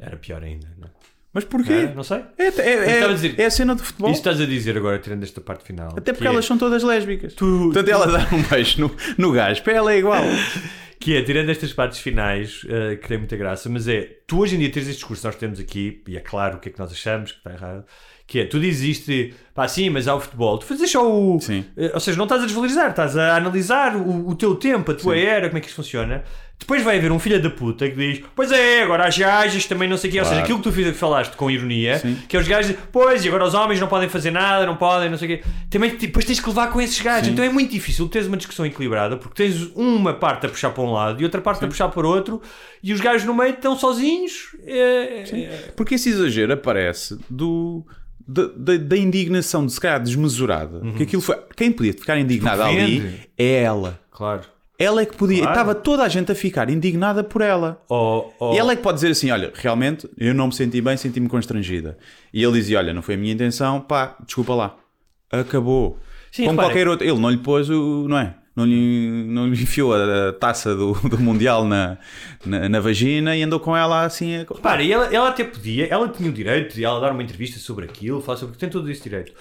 Era pior ainda. Não, Mas porquê? É, não sei. É, é- é- a dizer- é a cena do futebol. Isso estás a dizer agora, tirando esta parte final. Até porque que é- elas são todas lésbicas. Tu- Portanto, ela dá um beijo no, no gajo, para ela é igual. Que é, tirando estas partes finais, eh, que tem muita graça, mas é, tu hoje em dia tens este discurso que nós temos aqui, e é claro o que é que nós achamos que está errado, que é, tu dizes isto, pá, sim, mas há o futebol, tu fazes só o... Sim. eh, ou seja, não estás a desvalorizar, estás a analisar o, o teu tempo, a tua era, como é que isto funciona. Depois vai haver um filho da puta que diz, pois é, agora as gajas também não sei o quê, ou seja, Claro. aquilo que tu falaste com ironia, Sim. que é os gajos, pois, e agora os homens não podem fazer nada, não podem, não sei o quê. Também depois tens que levar com esses gajos. Sim. Então é muito difícil teres uma discussão equilibrada porque tens uma parte a puxar para um lado e outra parte a puxar para outro e os gajos no meio estão sozinhos. É, é- Porque esse exagero aparece do. Da, indignação de se calhar desmesurada. Que aquilo foi. Quem podia ficar indignado Uhum. Porque ali é ela. Claro. Ela é que podia. Claro. Estava toda a gente a ficar indignada por ela. Ou- ou- E ela é que pode dizer assim: Olha, realmente eu não me senti bem, senti-me constrangida. E ele dizia: Olha, não foi a minha intenção, pá, desculpa lá. Acabou. Sim, Como repara. qualquer outro. Ele não lhe pôs o. Não é? Não lhe, não lhe enfiou a, taça do, do Mundial na, na, na vagina e andou com ela assim. A... Para, e ela, ela até podia, ela tinha o direito de ela dar uma entrevista sobre aquilo, falar sobre tem todo esse direito.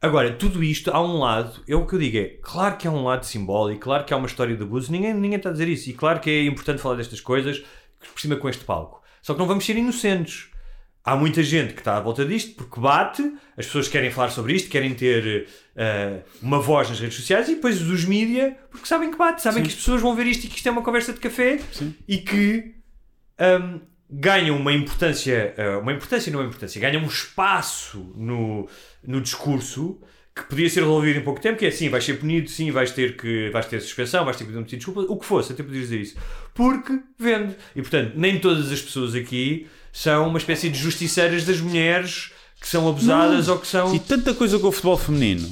Agora, tudo isto há um lado, é o que eu digo, é claro que há um lado simbólico, claro que há uma história de abuso, ninguém, ninguém está a dizer isso, e claro que é importante falar destas coisas, por cima com este palco. Só que não vamos ser inocentes. Há muita gente que está à volta disto porque bate, as pessoas querem falar sobre isto, querem ter eh, uma voz nas redes sociais e depois os mídia, porque sabem que bate, sabem que as pessoas vão ver isto e que isto é uma conversa de café e que hum, ganham uma importância, uh, uma importância não é importância, ganham um espaço no, no discurso que podia ser resolvido em pouco tempo, que é sim, vais ser punido, sim, vais ter que vais ter suspensão, vais ter que pedir um pedido de desculpa, o que fosse, até podias dizer isso. Porque vende. E portanto, nem todas as pessoas aqui são uma espécie de justiceiras das mulheres que são abusadas ou que são. E tanta coisa com o futebol feminino.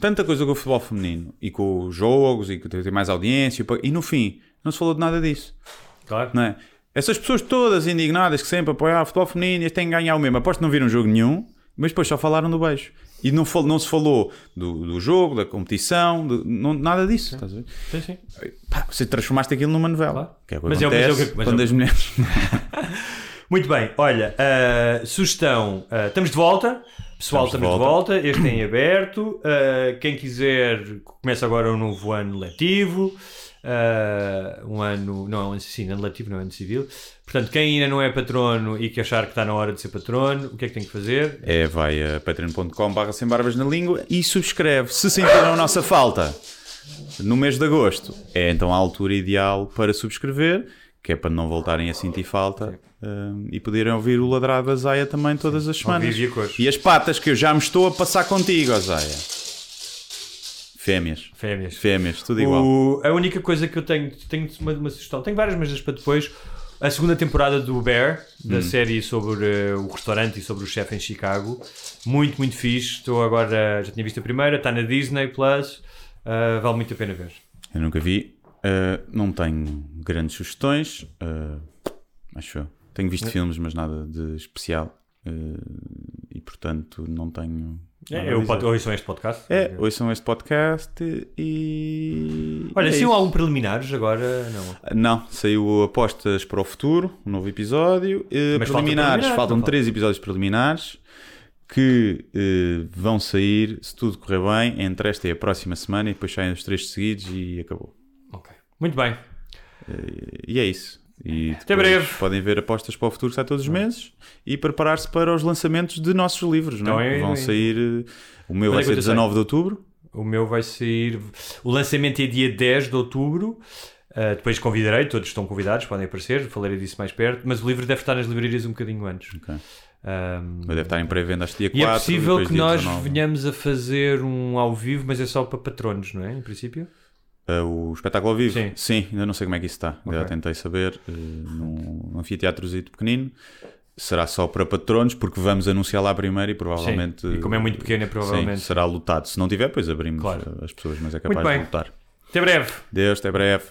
Tanta coisa com o futebol feminino. E com os jogos, e que tem mais audiência. E no fim, não se falou de nada disso. Claro. Não é? Essas pessoas todas indignadas que sempre apoiaram o futebol feminino e têm que ganhar o mesmo. Aposto que não viram jogo nenhum, mas depois só falaram do beijo. E não, fal- não se falou do, do jogo, da competição, do- não- nada disso. Estás a ver? Sim, sim. Pá, você transformaste aquilo numa novela. Claro. Que é o que Mas é o- mas é o que- mas é quando o- as mulheres. Muito bem, olha, uh, sugestão, uh, estamos de volta, pessoal, Estamos de estamos, de volta, este é em aberto, uh, quem quiser, começa agora um novo ano letivo, uh, um ano, não é um ano sim, ano letivo, não é ano civil, portanto, quem ainda não é patrono e que achar que está na hora de ser patrono, o que é que tem que fazer? É, vai a patreon.com.br sem barbas na língua e subscreve. Se sentiram a nossa falta no mês de agosto, é então a altura ideal para subscrever, que é para não voltarem a sentir falta hum, e poderem ouvir o ladrado da Zaya também todas as semanas. e as patas que eu já me estou a passar contigo, Zaya. Fêmeas. Fêmeas. Fêmeas, tudo igual. O- a única coisa que eu tenho, tenho uma, uma sugestão, tenho várias, mas para depois. a segunda temporada do Bear, da série sobre eh, o restaurante e sobre o chefe em Chicago. Muito, muito fixe. Estou agora, já tinha visto a primeira, está na Disney Plus. Uh, vale muito a pena ver. Eu nunca vi. Uh, não tenho grandes sugestões. Uh, acho eu. Tenho visto filmes, mas nada de especial. Uh, e portanto não tenho. É, eu ouçam este podcast. É, ouçam este podcast e. Olha, é se isso. há um preliminares agora, não. Não, saiu apostas para o futuro, um novo episódio. Mas preliminares, preliminar, faltam não falta? três episódios preliminares que eh, vão sair, se tudo correr bem, entre esta e a próxima semana, e depois saem os três seguidos e acabou. Muito bem. E é isso. E Até breve. Podem ver apostas para o futuro que sai todos os meses e preparar-se para os lançamentos de nossos livros. Não é? Então é- Vão é- sair. eh, O meu Quando vai é ser eu sei? 19 de outubro. O meu vai sair. O lançamento é dia 10 de outubro. Uh, depois convidarei, todos estão convidados, podem aparecer, falarei disso mais perto. Mas o livro deve estar nas livrarias um bocadinho antes. Ok. Um, Mas deve estar em pré-venda este dia 4. e é possível que nós 19. venhamos a fazer um ao vivo, mas é só para patronos, não é? Em princípio. Uh, o espetáculo ao vivo? Sim. ainda não sei como é que isso está. Já Ok. tentei saber uh, num, anfiteatrozito pequenino. Será só para patronos, porque vamos anunciar lá primeiro e provavelmente. Sim. E como é muito pequeno, é provavelmente- Sim, será lotado. Se não tiver, pois abrimos Claro. as pessoas, mas é capaz de bem. lotar. Até breve! Deus, até breve.